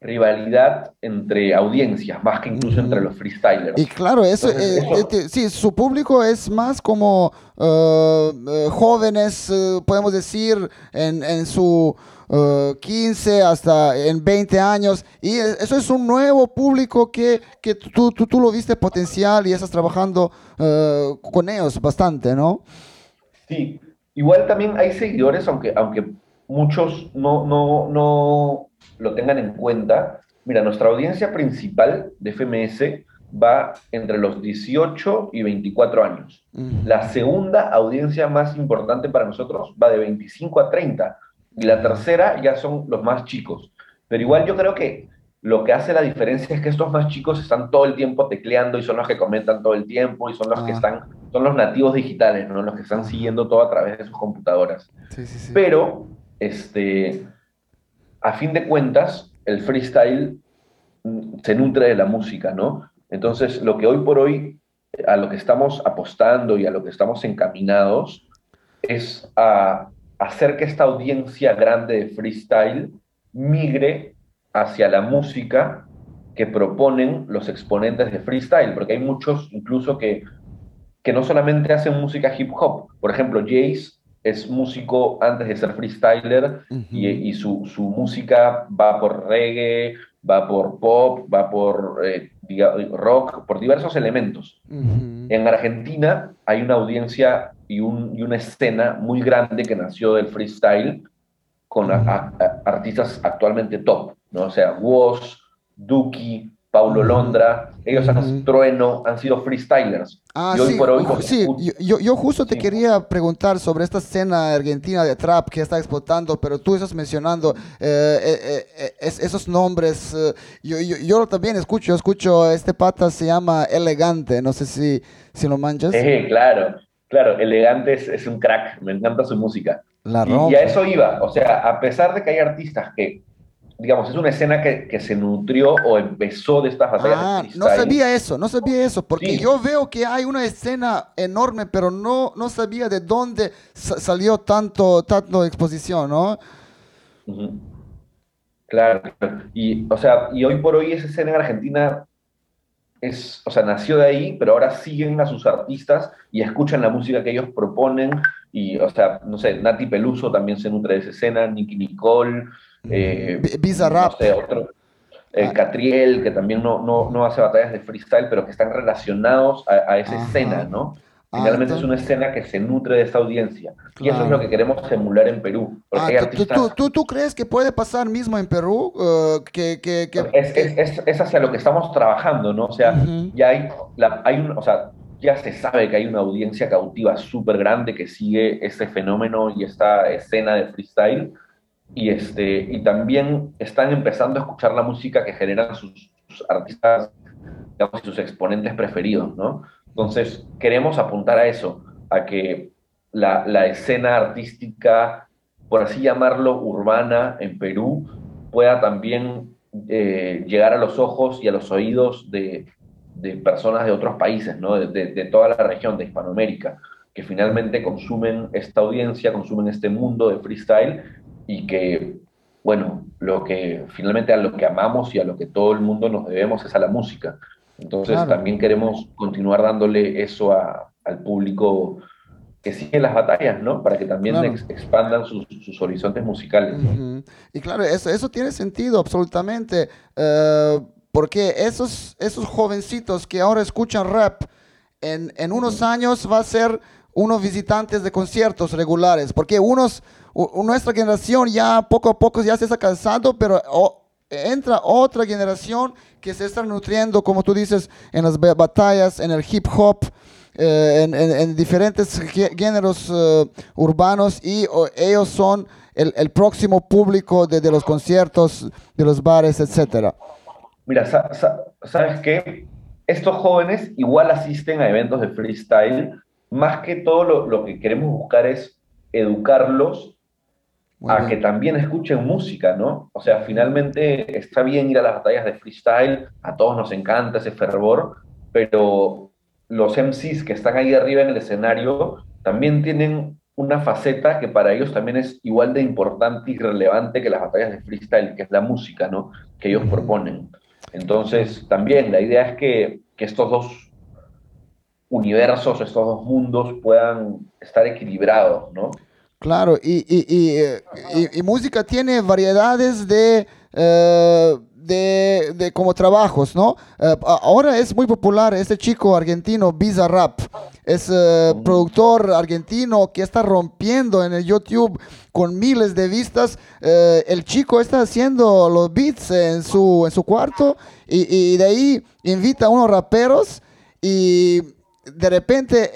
rivalidad entre audiencias, más que incluso entre los freestylers. Y claro, eso, eh, eh, sí, su público es más como eh, jóvenes, podemos decir, en, en su 15 hasta en 20 años, y eso es un nuevo público que, que tú, tú, tú, lo viste potencial y estás trabajando con ellos bastante, ¿no? Sí, igual también hay seguidores, aunque, aunque muchos no, no, no lo tengan en cuenta. Mira, nuestra audiencia principal de FMS va entre los 18 y 24 años. La segunda audiencia más importante para nosotros va de 25 a 30. Y la tercera ya son los más chicos. Pero igual yo creo que lo que hace la diferencia es que estos más chicos están todo el tiempo tecleando y son los que comentan todo el tiempo y son los que ah. están, son los nativos digitales, ¿no? Los que están siguiendo todo a través de sus computadoras. Pero, este, a fin de cuentas, el freestyle mm, se nutre de la música, ¿no? Entonces, lo que hoy por hoy, a lo que estamos apostando y a lo que estamos encaminados, es a hacer que esta audiencia grande de freestyle migre hacia la música que proponen los exponentes de freestyle, porque hay muchos incluso que, que no solamente hacen música hip hop. Por ejemplo, Jace es músico antes de ser freestyler y, su, música va por reggae, va por pop, va por eh, rock, por diversos elementos. En Argentina hay una audiencia y, una escena muy grande que nació del freestyle con artistas actualmente top, ¿no? O sea, Woz, Duki, Paulo Londra, ellos han, Trueno, han sido freestylers. Ah, sí, por hoy, sí. Yo, yo, justo te quería preguntar sobre esta escena argentina de trap que está explotando, pero tú estás mencionando eh, eh, eh, esos nombres. yo, yo, también escucho, yo escucho, este pata se llama Elegante, no sé si, si lo manchas. claro, claro, Elegante es, es, un crack, me encanta su música. La y, y a eso iba, o sea, a pesar de que hay artistas que digamos, es una escena que, se nutrió o empezó de estas batallas. Ah, no sabía eso, no sabía eso, porque yo veo que hay una escena enorme, pero no, no sabía de dónde salió tanto, tanto exposición, ¿no? Claro, y, o sea, y hoy por hoy esa escena en Argentina es, o sea, nació de ahí, pero ahora siguen a sus artistas y escuchan la música que ellos proponen, y, o sea, no sé, Nati Peluso también se nutre de esa escena, Nicky Nicole, eh, Bizarrap. otro, eh, ah. Catriel, que también no, no, no, hace batallas de freestyle, pero que están relacionados a, esa escena, ¿no? Ah, Finalmente es una escena que se nutre de esta audiencia. Y eso es lo que queremos emular en Perú. Ah, ¿tú, tú, crees que puede pasar mismo en Perú? Uh, que, que, que... Es, es, es, hacia lo que estamos trabajando, ¿no? O sea, ya hay, la, hay un, o sea, ya se sabe que hay una audiencia cautiva súper grande que sigue ese fenómeno y esta escena de freestyle y, este, y también están empezando a escuchar la música que generan sus, artistas digamos, y sus exponentes preferidos, ¿no? Entonces, queremos apuntar a eso, a que la, la escena artística por así llamarlo, urbana en Perú, pueda también eh, llegar a los ojos y a los oídos de, personas de otros países, ¿no? de, toda la región de Hispanoamérica, que finalmente consumen esta audiencia, consumen este mundo de freestyle y que, bueno, lo que finalmente a lo que amamos y a lo que todo el mundo nos debemos es a la música. Entonces también queremos continuar dándole eso al público que sigue las batallas, ¿no? Para que también expandan sus, horizontes musicales. Y claro, eso, eso tiene sentido absolutamente, eh, porque esos, esos jovencitos que ahora escuchan rap, en, en unos años va a ser unos visitantes de conciertos regulares, porque unos, nuestra generación ya poco a poco ya se está cansando, pero entra otra generación que se está nutriendo, como tú dices, en las batallas, en el hip hop, eh, en, diferentes géneros eh, urbanos y ellos son el, próximo público de, los conciertos, de los bares, etcétera. Mira, ¿sabes qué? Estos jóvenes igual asisten a eventos de freestyle, más que todo lo, lo que queremos buscar es educarlos a que también escuchen música, ¿no? O sea, finalmente está bien ir a las batallas de freestyle, a todos nos encanta ese fervor, pero los MCs que están ahí arriba en el escenario también tienen una faceta que para ellos también es igual de importante y relevante que las batallas de freestyle, que es la música, ¿no? Que ellos proponen. Entonces, también la idea es que, estos dos universos, estos dos mundos puedan estar equilibrados, ¿no? Claro, y, y, música tiene variedades de... Eh, de, como trabajos, ¿no? Eh, ahora es muy popular este chico argentino, Bizarrap. Es eh, productor argentino que está rompiendo en el YouTube con miles de vistas. Eh, el chico está haciendo los beats en su, en su cuarto y, de ahí invita a unos raperos y de repente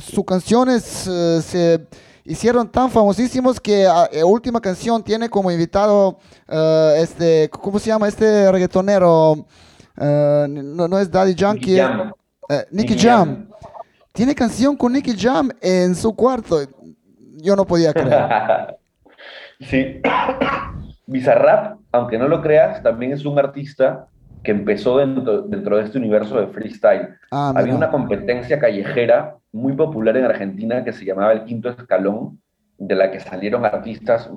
sus canciones se hicieron tan famosísimos que la ah, eh, última canción tiene como invitado uh, este, ¿cómo se llama este reggaetonero? Uh, no, no, es Daddy Jam. Nicky, Jam. Tiene canción con Nicky Jam en su cuarto. Yo no podía creer. sí. Bizarrap, aunque no lo creas, también es un artista que empezó dentro, dentro de este universo de freestyle. Ah, Había una competencia callejera muy popular en Argentina que se llamaba El Quinto Escalón, de la que salieron artistas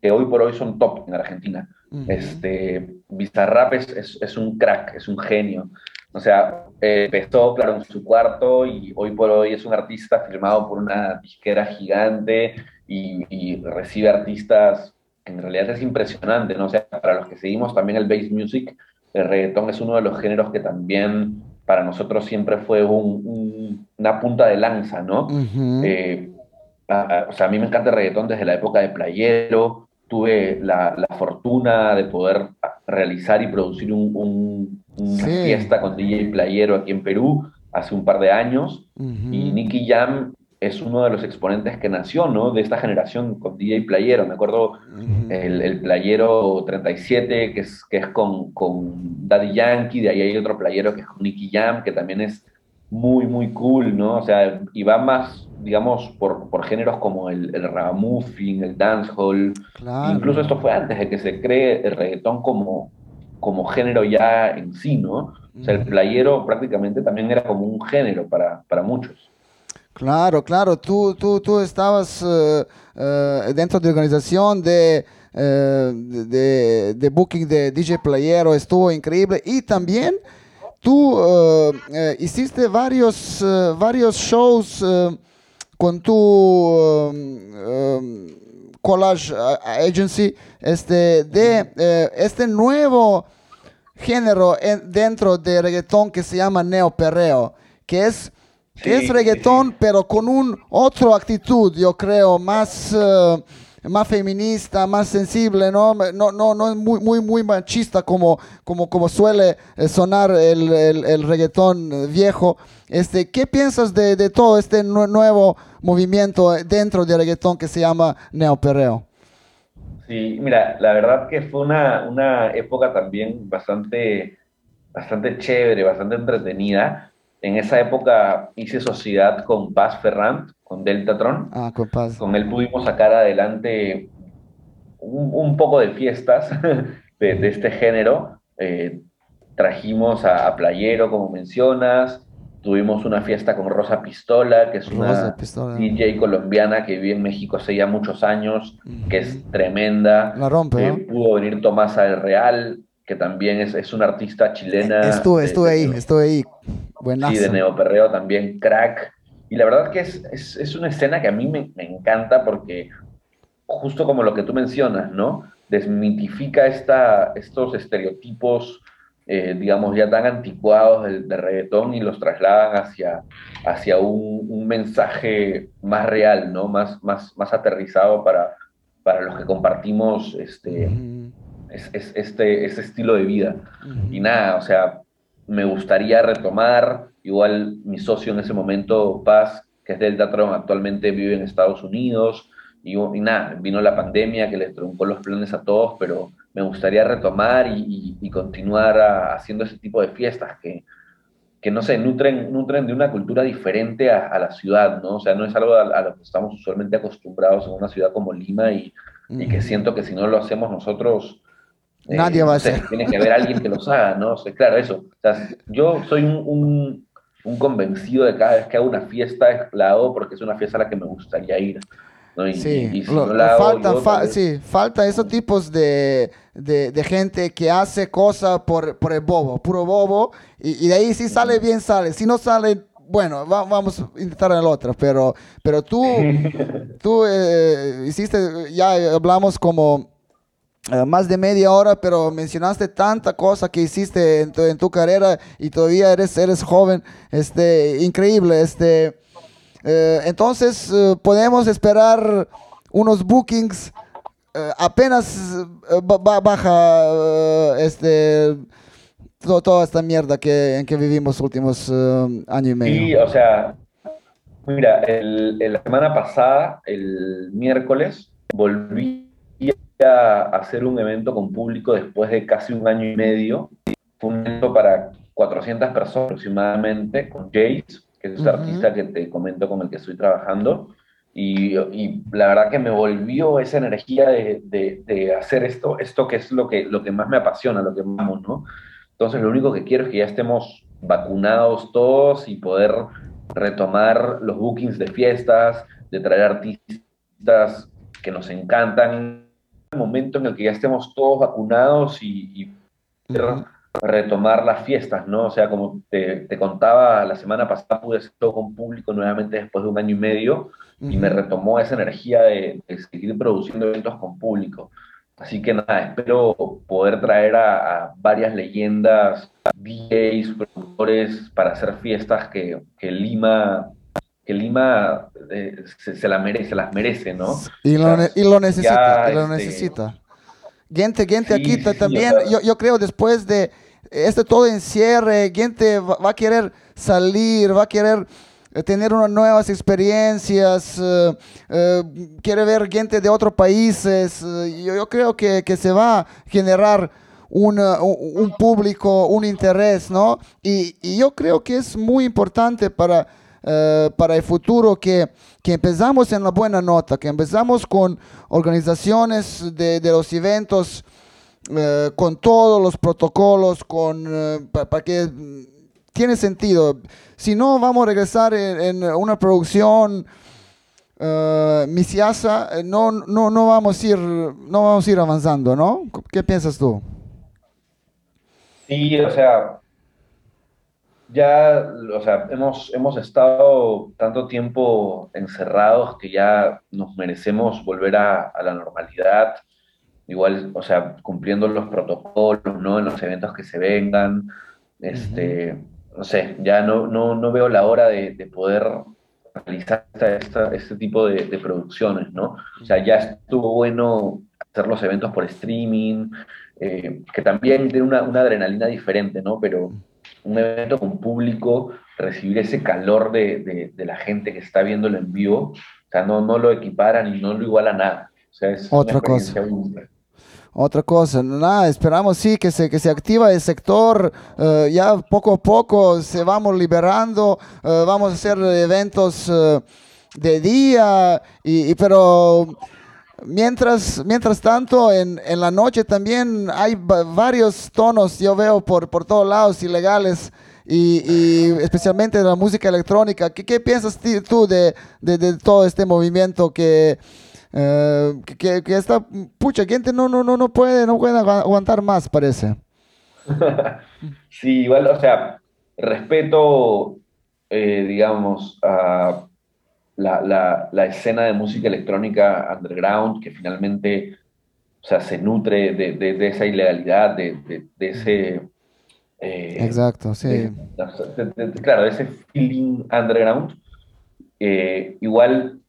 que hoy por hoy son top en Argentina. este, Bizarrap es, es, un crack, es un genio. O sea, empezó, claro, en su cuarto y hoy por hoy es un artista firmado por una disquera gigante y, y recibe artistas en realidad es impresionante, ¿no? O sea, para los que seguimos también el bass music, el reggaetón es uno de los géneros que también para nosotros siempre fue una punta de lanza, ¿no? Eh, o sea, a mí me encanta el reggaetón desde la época de Playero, tuve la, fortuna de poder realizar y producir un, una fiesta con DJ Playero aquí en Perú hace un par de años, y Nicky Jam es uno de los exponentes que nació, ¿no? De esta generación con DJ Playero. Me acuerdo el, el, Playero 37, que es, que es con, con, Daddy Yankee, de ahí hay otro Playero que es con Nicky Jam, que también es muy, muy cool, ¿no? O sea, y va más, digamos, por, por géneros como el, el ragamuffin, el dancehall. Incluso esto fue antes de que se cree el reggaetón como, como género ya en sí, ¿no? O sea, el playero prácticamente también era como un género para, para muchos. Claro, claro, tú, tú, tú estabas uh, uh, dentro de organización de, uh, de, booking de DJ Playero, estuvo increíble. Y también tú hiciste varios, varios shows con tu collage agency este, de este nuevo género en, dentro de reggaetón que se llama neoperreo, que es es reggaetón, pero con un otro actitud, yo creo, más, eh, más feminista, más sensible, ¿no? No, no, no es muy, muy, muy machista como, como, como suele eh, sonar el, el, reggaetón viejo. Este, ¿Qué piensas de, de todo este nuevo movimiento dentro del reggaetón que se llama neoperreo? Sí, mira, la verdad que fue una, una época también bastante, bastante chévere, bastante entretenida en esa época hice sociedad con Paz Ferrand, con Deltatron. Ah, con Paz. Con él pudimos sacar adelante un, poco de fiestas de, este género. Eh, trajimos a, Playero, como mencionas, tuvimos una fiesta con Rosa Pistola, que es una DJ colombiana que vive en México hace ya muchos años, que es tremenda. La rompe, eh, Pudo venir Tomasa del Real, que también es, es una artista chilena. Estuve, estuve ahí, estuve ahí. Buenazo. Sí, de neoperreo también, crack. Y la verdad que es, es, es una escena que a mí me, me, encanta porque, justo como lo que tú mencionas, ¿no? Desmitifica esta, estos estereotipos eh, digamos, ya tan anticuados de, reggaetón y los trasladan hacia, hacia un, mensaje más real, ¿no? Más, más, más aterrizado para, para los que compartimos este, este, este estilo de vida. Y nada, o sea, me gustaría retomar, igual mi socio en ese momento, Paz, que es del Tron, actualmente vive en Estados Unidos, y, y nada, vino la pandemia que les truncó los planes a todos, pero me gustaría retomar y, continuar haciendo ese tipo de fiestas que, que, no sé, nutren, nutren de una cultura diferente a, la ciudad, ¿no? O sea, no es algo a, lo que estamos usualmente acostumbrados en una ciudad como Lima y, y que siento que si no lo hacemos nosotros... Eh, Nadie va a hacer. Tiene que haber alguien que los haga, ¿no? O sea, claro, eso. O sea, yo soy un, un, convencido de cada vez que hago una fiesta, la hago porque es una fiesta a la que me gustaría ir. sí, falta, sí, falta esos tipos de, de, gente que hace cosas por, por el bobo, puro bobo, y, de ahí si sale bien, sale. Si no sale, bueno, vamos a intentar en el otro, pero, pero tú, tú eh, hiciste, ya hablamos como eh, más de media hora, pero mencionaste tanta cosa que hiciste en tu, en tu carrera y todavía eres, eres joven, este, increíble, este, eh, entonces podemos esperar unos bookings eh, apenas eh, baja eh, este toda esta mierda que, en que vivimos últimos año y medio. Sí, o sea, mira, el, la semana pasada, el miércoles, volví a hacer un evento con público después de casi un año y medio. Fue un evento para 400 personas aproximadamente, con Jace, que es el artista que te comento con el que estoy trabajando. Y, la verdad que me volvió esa energía de, de, hacer esto, esto que es lo que, lo que más me apasiona, lo que amamos, ¿no? Entonces lo único que quiero es que ya estemos vacunados todos y poder retomar los bookings de fiestas, de traer artistas que nos encantan, momento en el que ya estemos todos vacunados y, y retomar las fiestas, ¿no? O sea, como te, te, contaba, la semana pasada pude hacer todo con público nuevamente después de un año y medio y me retomó esa energía de, seguir produciendo eventos con público. Así que nada, espero poder traer a, varias leyendas, DJs, productores para hacer fiestas que, que Lima que Lima eh, se, la merece, las merece, ¿no? Y lo, y lo necesita, y lo este, necesita. Gente, gente aquí también, yo, yo creo después de este todo encierre, gente va, a querer salir, va a querer eh, tener unas nuevas experiencias, eh, eh, quiere ver gente de otros países. yo, yo, creo que, que, se va a generar un, público, un interés, ¿no? Y, y, yo creo que es muy importante para, para el futuro que, que empezamos en la buena nota, que empezamos con organizaciones de, de los eventos eh, con todos los protocolos, con, eh, para que tiene sentido. Si no, vamos a regresar en, una producción uh, misiasa, no, no, no, vamos a ir, no vamos a ir avanzando, ¿no? ¿Qué piensas tú? Sí, o sea, ya, o sea, hemos, hemos estado tanto tiempo encerrados que ya nos merecemos volver a, a la normalidad igual, o sea, cumpliendo los protocolos, ¿no? En los eventos que se vengan, este, no sé, ya no, no, no veo la hora de, de poder realizar esta, este tipo de, de, producciones, ¿no? O sea, ya estuvo bueno hacer los eventos por streaming, eh, que también tiene una, una, adrenalina diferente, ¿no? Pero un evento con público, recibir ese calor de, de, la gente que está viéndolo en vivo, o sea, no, no lo equiparan y no lo iguala nada. O sea, es Otra cosa otra cosa. Nada, esperamos sí que se, que se activa el sector, eh, ya poco a poco se vamos liberando, eh, vamos a hacer eventos de día, y, pero mientras, mientras tanto en, en, la noche también hay varios tonos, yo veo por, por todos lados ilegales. Y, especialmente de la música electrónica. ¿Qué, qué piensas tú de, de, todo este movimiento que, uh, que, que, está, pucha, gente no, no, no, no puede, no puede aguantar más, parece? sí, igual, o sea, respeto, eh, digamos, a la, la, la, escena de música electrónica underground que finalmente, o sea, se nutre de, de, de esa ilegalidad, de, de ese... Eh, Exacto, sí. claro, de ese feeling underground. Eh, igual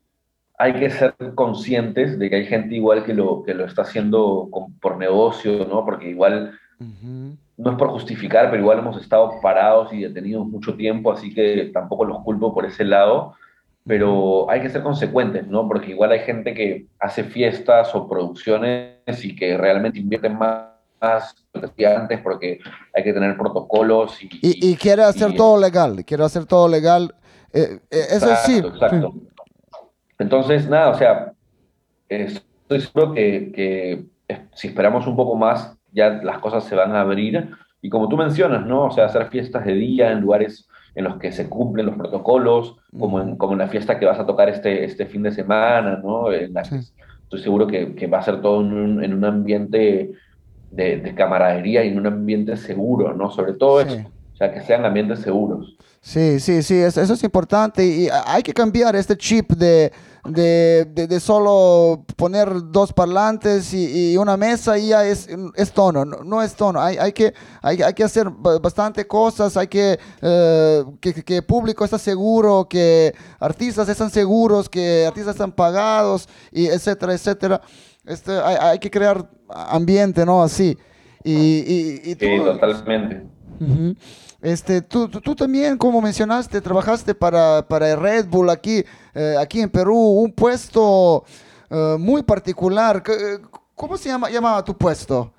hay que ser conscientes de que hay gente igual que lo, que lo está haciendo por negocio, ¿no? Porque igual no es por justificar, pero igual hemos estado parados y detenidos mucho tiempo, así que tampoco los culpo por ese lado, pero hay que ser consecuentes, ¿no? Porque igual hay gente que hace fiestas o producciones y que realmente invierte más más antes porque hay que tener protocolos y, y, quiere hacer todo legal, quiere hacer todo legal. Eh, eh, eso sí. Exacto. Entonces, nada, o sea, estoy seguro que, que si esperamos un poco más, ya las cosas se van a abrir. Y como tú mencionas, ¿no? O sea, hacer fiestas de día en lugares en los que se cumplen los protocolos, como en, como en la fiesta que vas a tocar este, este fin de semana, ¿no? Estoy seguro que, que, va a ser todo en un, en un ambiente de, de, camaradería y en un ambiente seguro, ¿no? Sobre todo eso, o sea, que sean ambientes seguros. Sí, sí, sí, eso, es importante y hay que cambiar este chip de, de, de, solo poner dos parlantes y, una mesa y ya es, es tono, no, es tono, hay, hay, que, hay, hay, que hacer bastante cosas, hay que, eh, que, que el público está seguro, que artistas están seguros, que artistas están pagados, y etcétera, etcétera. Este, hay, hay que crear ambiente, ¿no? Así. Y, y, y sí, totalmente. Este, tú, tú, también, como mencionaste, trabajaste para, para Red Bull aquí, eh, aquí en Perú, un puesto eh, muy particular. ¿Cómo se llama, llamaba tu puesto?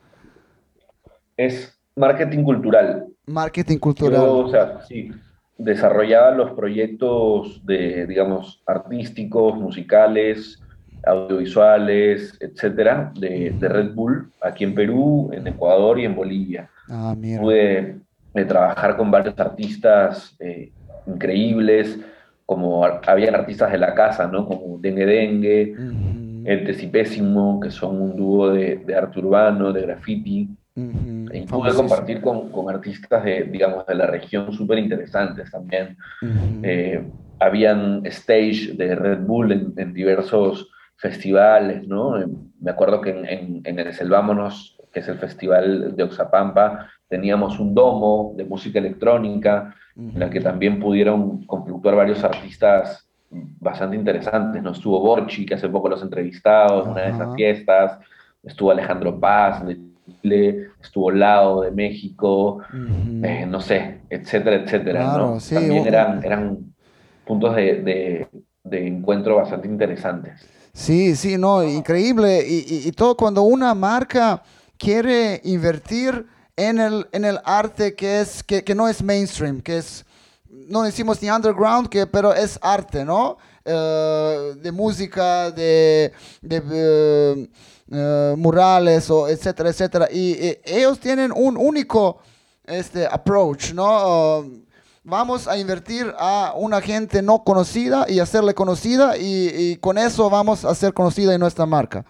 Es marketing cultural. Marketing cultural. o sea, sí, desarrollaba los proyectos de, digamos, artísticos, musicales, audiovisuales, etcétera, de, de Red Bull aquí en Perú, en Ecuador y en Bolivia. Ah, mira de trabajar con varios artistas eh, increíbles, como habían artistas de la casa, ¿no? Como Dengue Dengue, uh y Pésimo, que son un dúo de, de arte urbano, de graffiti. Y pude compartir con, con, artistas de, digamos, de la región súper interesantes también. Eh, habían stage de Red Bull en, en diversos festivales, ¿no? Me acuerdo que en, en, en el Selvámonos, que es el festival de Oxapampa, teníamos un domo de música electrónica, en la que también pudieron confluctuar varios artistas bastante interesantes. ¿no? Estuvo Borchi, que hace poco los entrevistados en una de esas fiestas, estuvo Alejandro Paz de Chile, estuvo Lao de México, eh, no sé, etcétera, etcétera. ¿no? también eran, eran puntos de, de, encuentro bastante interesantes. Sí, sí, no, increíble. Y, y todo cuando una marca quiere invertir en el, en el arte que, es, que, que, no es mainstream, que es, no decimos ni underground, que, pero es arte, ¿no? Uh, de música, de, de uh, murales, o etcétera, etcétera. Y, ellos tienen un único este, approach, ¿no? Vamos a invertir a una gente no conocida y hacerle conocida y, y, con eso vamos a hacer conocida en nuestra marca.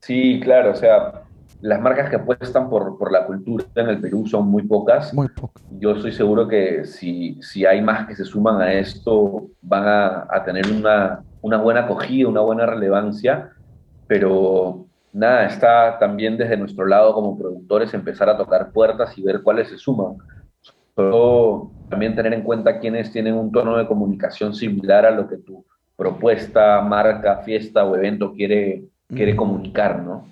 Sí, claro, o sea, las marcas que apuestan por, por, la cultura en el Perú son muy pocas. Muy pocas. Yo estoy seguro que si, si hay más que se suman a esto, van a, a tener una, una, buena acogida, una buena relevancia, pero nada, está también desde nuestro lado como productores empezar a tocar puertas y ver cuáles se suman. Solo también tener en cuenta quiénes tienen un tono de comunicación similar a lo que tu propuesta, marca, fiesta o evento quiere, quiere comunicar, ¿no?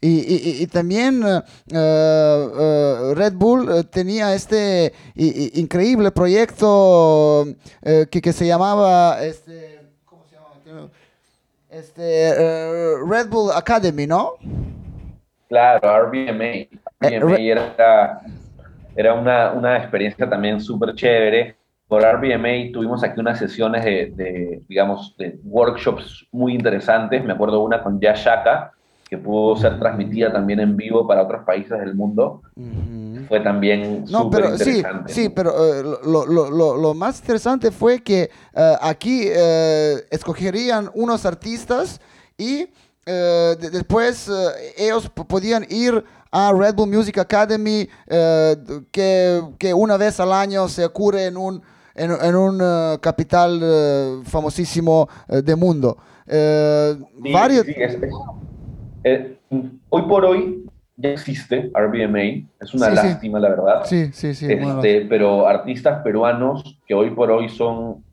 Y, también eh, eh, Red Bull eh, tenía este increíble proyecto que, se llamaba este, ¿cómo se llama? este Red Bull Academy, ¿no? Claro, RBMA. RBMA era, era una, una, experiencia también súper chévere por RBMA tuvimos aquí unas sesiones de, digamos, de workshops muy interesantes. Me acuerdo una con Yashaka, que pudo ser transmitida también en vivo para otros países del mundo. Fue también no, pero sí, sí, pero eh, lo, lo, lo, más interesante fue que eh, aquí eh, escogerían unos artistas y después ellos podían ir a Red Bull Music Academy, que, que, una vez al año se ocurre en un, en, un capital famosísimo del mundo. varios... Eh, hoy por hoy ya existe RBMA, es una lástima la verdad. Sí, sí, sí. Este, pero artistas peruanos que hoy por hoy son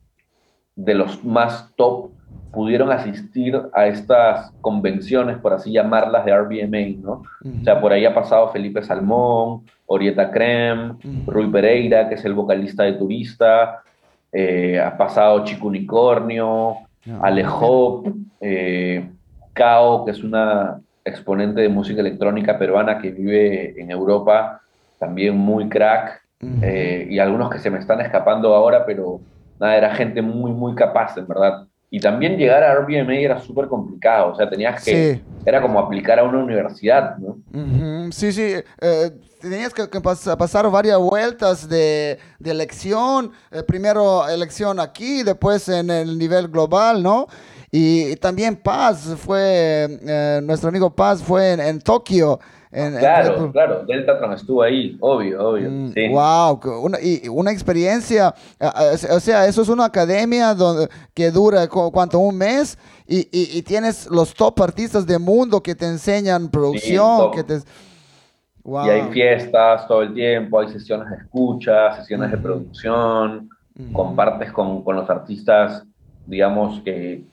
de los más top pudieron asistir a estas convenciones, por así llamarlas, de RBMA, ¿no? O sea, por ahí ha pasado Felipe Salmón, Orieta Crem, Rui Pereira, que es el vocalista de Turista, eh, ha pasado Chico Unicornio, Alejo, eh, Cao, que es una exponente de música electrónica peruana que vive en Europa, también muy crack, eh, y algunos que se me están escapando ahora, pero nada, era gente muy, muy capaz, en verdad. Y también llegar a RBMA era súper complicado, o sea, tenías que, era como aplicar a una universidad, ¿no? Sí, sí, eh, tenías que, pasar varias vueltas de, elección, eh, primero elección aquí, después en el nivel global, ¿no? Y, también Paz fue, eh, nuestro amigo Paz fue en, Tokio. claro, claro, Deltatron estuvo ahí, obvio, obvio. Mm, wow, una, y una experiencia, o sea, eso es una academia donde, que dura, ¿cuánto? Un mes y, y, tienes los top artistas del mundo que te enseñan producción, que te... Y hay fiestas todo el tiempo, hay sesiones de escucha, sesiones de producción, compartes con, con los artistas, digamos, que,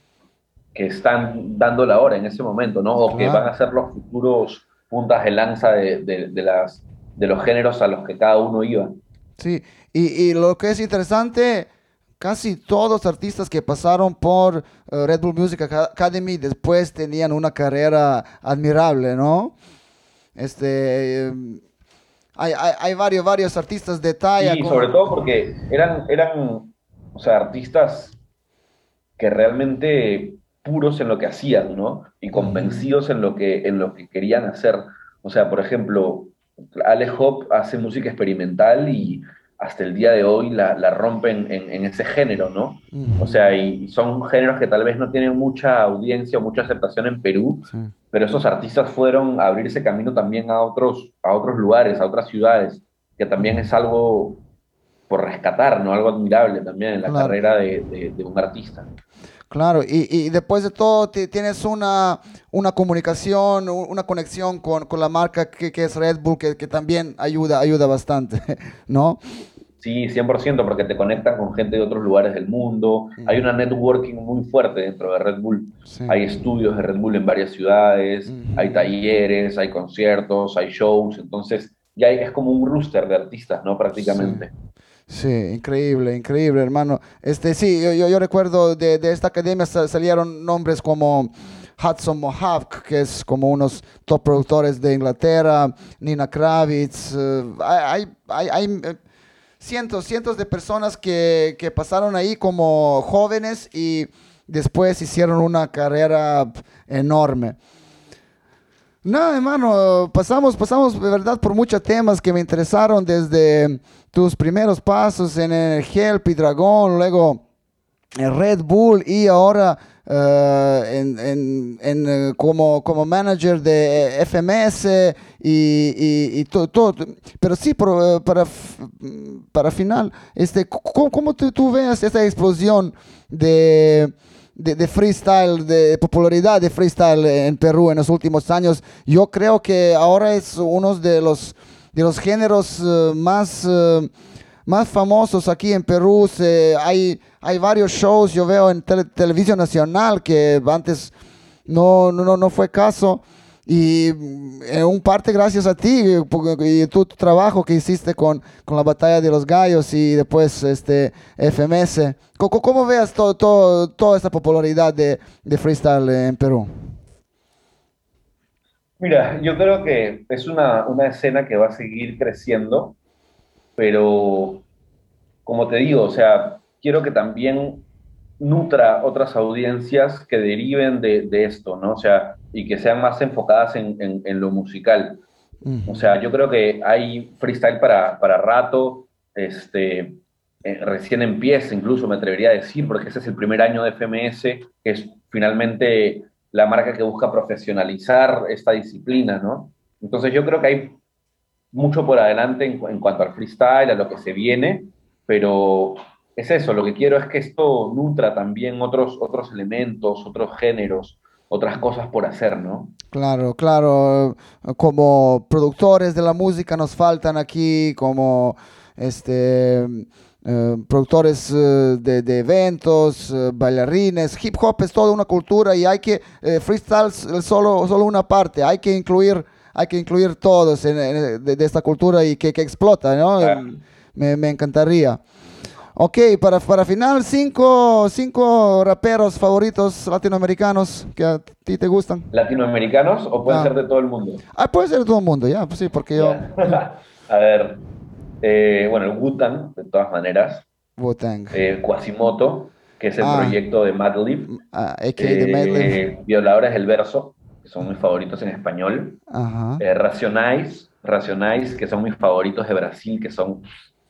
que están dando la hora en ese momento, ¿no? O que van a ser los futuros puntas de lanza de, de, las, de los géneros a los que cada uno iba. Sí, y, y lo que es interesante, casi todos los artistas que pasaron por eh, Red Bull Music Academy después tenían una carrera admirable, ¿no? Este, hay, hay, hay varios, varios artistas de talla. Sí, sobre todo porque eran, eran, o sea, artistas que realmente puros en lo que hacían, ¿no? Y convencidos en lo que, en lo que querían hacer. O sea, por ejemplo, Ale Hop hace música experimental y hasta el día de hoy la, la rompen en, ese género, ¿no? O sea, y son géneros que tal vez no tienen mucha audiencia o mucha aceptación en Perú, pero esos artistas fueron a abrirse camino también a otros, a otros lugares, a otras ciudades, que también es algo rescatar, ¿no? Algo admirable también en la carrera de, de un artista. Claro, y, y, después de todo tienes una, una comunicación, una conexión con, con la marca que, que, es Red Bull, que, que, también ayuda, ayuda bastante, ¿no? Sí, 100%, porque te conectan con gente de otros lugares del mundo. Hay una networking muy fuerte dentro de Red Bull. Hay estudios de Red Bull en varias ciudades, hay talleres, hay conciertos, hay shows. Entonces, ya es como un rooster de artistas, ¿no? Prácticamente. Sí, increíble, increíble, hermano. Este, sí, yo, recuerdo de, esta academia salieron nombres como Hudson Mohawk, que es como unos top productores de Inglaterra, Nina Kravitz. Eh, hay eh, cientos, cientos de personas que, que pasaron ahí como jóvenes y después hicieron una carrera enorme. No, hermano, pasamos, pasamos de verdad por muchos temas que me interesaron desde tus primeros pasos en el Help y Dragón, luego en Red Bull y ahora eh, en, eh, como, como manager de FMS y, todo, Pero sí, para, para final, este, ¿cómo, cómo tú, tú ves esta explosión de de, freestyle, de popularidad de freestyle en Perú en los últimos años. Yo creo que ahora es uno de los, de los géneros eh, más, eh, más famosos aquí en Perú. hay, hay varios shows, yo veo en televisión nacional que antes no, no, no fue caso. Y en eh, un parte gracias a ti y tu, trabajo que hiciste con, con, la batalla de los gallos y después este FMS. ¿Cómo, cómo veas todo, toda esta popularidad de, de, freestyle en Perú? Mira, yo creo que es una, una escena que va a seguir creciendo, pero como te digo, o sea, quiero que también nutra otras audiencias que deriven de, esto, ¿no? O sea, y que sean más enfocadas en, en, lo musical. O sea, yo creo que hay freestyle para, para rato, este, eh, recién empieza, incluso me atrevería a decir, porque ese es el primer año de FMS, que es finalmente la marca que busca profesionalizar esta disciplina, ¿no? Entonces yo creo que hay mucho por adelante en, cuanto al freestyle, a lo que se viene, pero es eso, lo que quiero es que esto nutra también otros, otros elementos, otros géneros, otras cosas por hacer, ¿no? Claro, claro, como productores de la música nos faltan aquí, como este... Eh, productores eh, de, eventos, eh, bailarines, hip hop es toda una cultura y hay que, freestyle es solo, solo una parte, hay que incluir, hay que incluir todos de, esta cultura y que, que explota, ¿no? Me, me, encantaría. Ok, para, para final, cinco, cinco raperos favoritos latinoamericanos que a ti te gustan. ¿Latinoamericanos o pueden ah. ser de todo el mundo? Ah, puede ser de todo el mundo, ya, pues sí, porque yo... a ver, eh, bueno, el Wutan, de todas maneras. Wutan. Eh, Quasimoto, que es el ah. proyecto de Madlib. Ah, de Madlib. Eh, Violadores del Verso, que son mis favoritos en español. Ajá. Eh, Racionais, Racionais, que son mis favoritos de Brasil, que son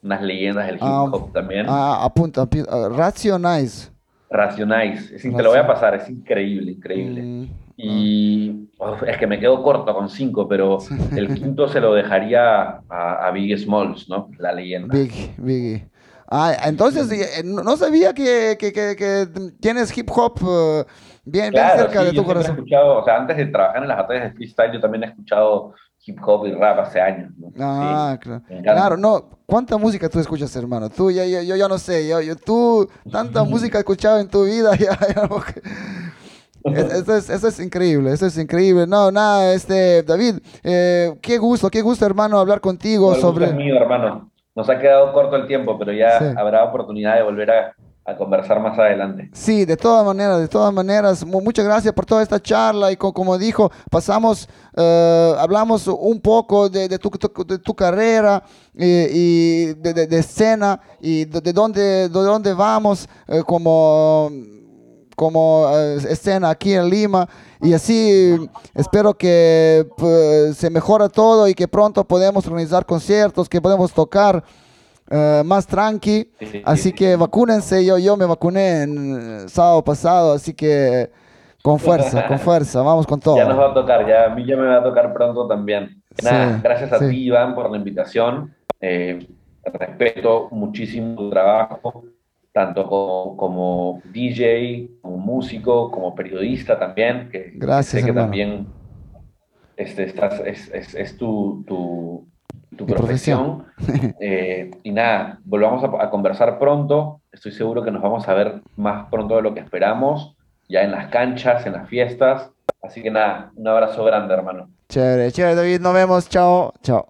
unas leyendas del hip ah, hop también. Ah, apunta, apunta ah, Racionais. Racionais, te lo voy a pasar, es increíble, increíble. Mm, y es que me quedo corto con cinco, pero el quinto se lo dejaría a, a Biggie Smalls, ¿no? La leyenda. Biggie, Biggie. Ah, entonces eh, no sabía que, que, que, tienes hip hop eh, bien, bien, cerca de tu corazón. He escuchado, o sea, antes de trabajar en las batallas de freestyle, yo también he escuchado hip hop y rap hace años. Ah, claro. Claro, no. ¿Cuánta música tú escuchas, hermano? Tú, ya, yo, yo, no sé. Yo, yo, tú, tanta música escuchado en tu vida. Ya, eso, es, eso es increíble, eso es increíble. No, nada, este, David, eh, qué gusto, qué gusto, hermano, hablar contigo sobre... es mío, hermano. Nos ha quedado corto el tiempo, pero ya habrá oportunidad de volver a, a conversar más adelante. Sí, de todas maneras, de todas maneras. Muchas gracias por toda esta charla y como dijo, pasamos, eh, hablamos un poco de, de, tu, de tu, carrera eh, y de, de, escena y de, dónde, de dónde vamos eh, como, como escena aquí en Lima. Y así espero que pues, se mejora todo y que pronto podemos organizar conciertos, que podemos tocar. Eh, más tranqui. así que vacúnense. Yo, yo me vacuné en sábado pasado, así que con fuerza, con fuerza. Vamos con todo. Ya nos va a tocar, ya a mí ya me va a tocar pronto también. Nada, gracias a ti, Iván, por la invitación. Eh, respeto muchísimo tu trabajo, tanto como, como, DJ, como músico, como periodista también. Que gracias, sé que también este, estás, es, es, es tu, tu tu profesión. Eh, y nada, volvamos a, conversar pronto. Estoy seguro que nos vamos a ver más pronto de lo que esperamos, ya en las canchas, en las fiestas. Así que nada, un abrazo grande, hermano. Chévere, chévere, David. Nos vemos. Chao. Chao.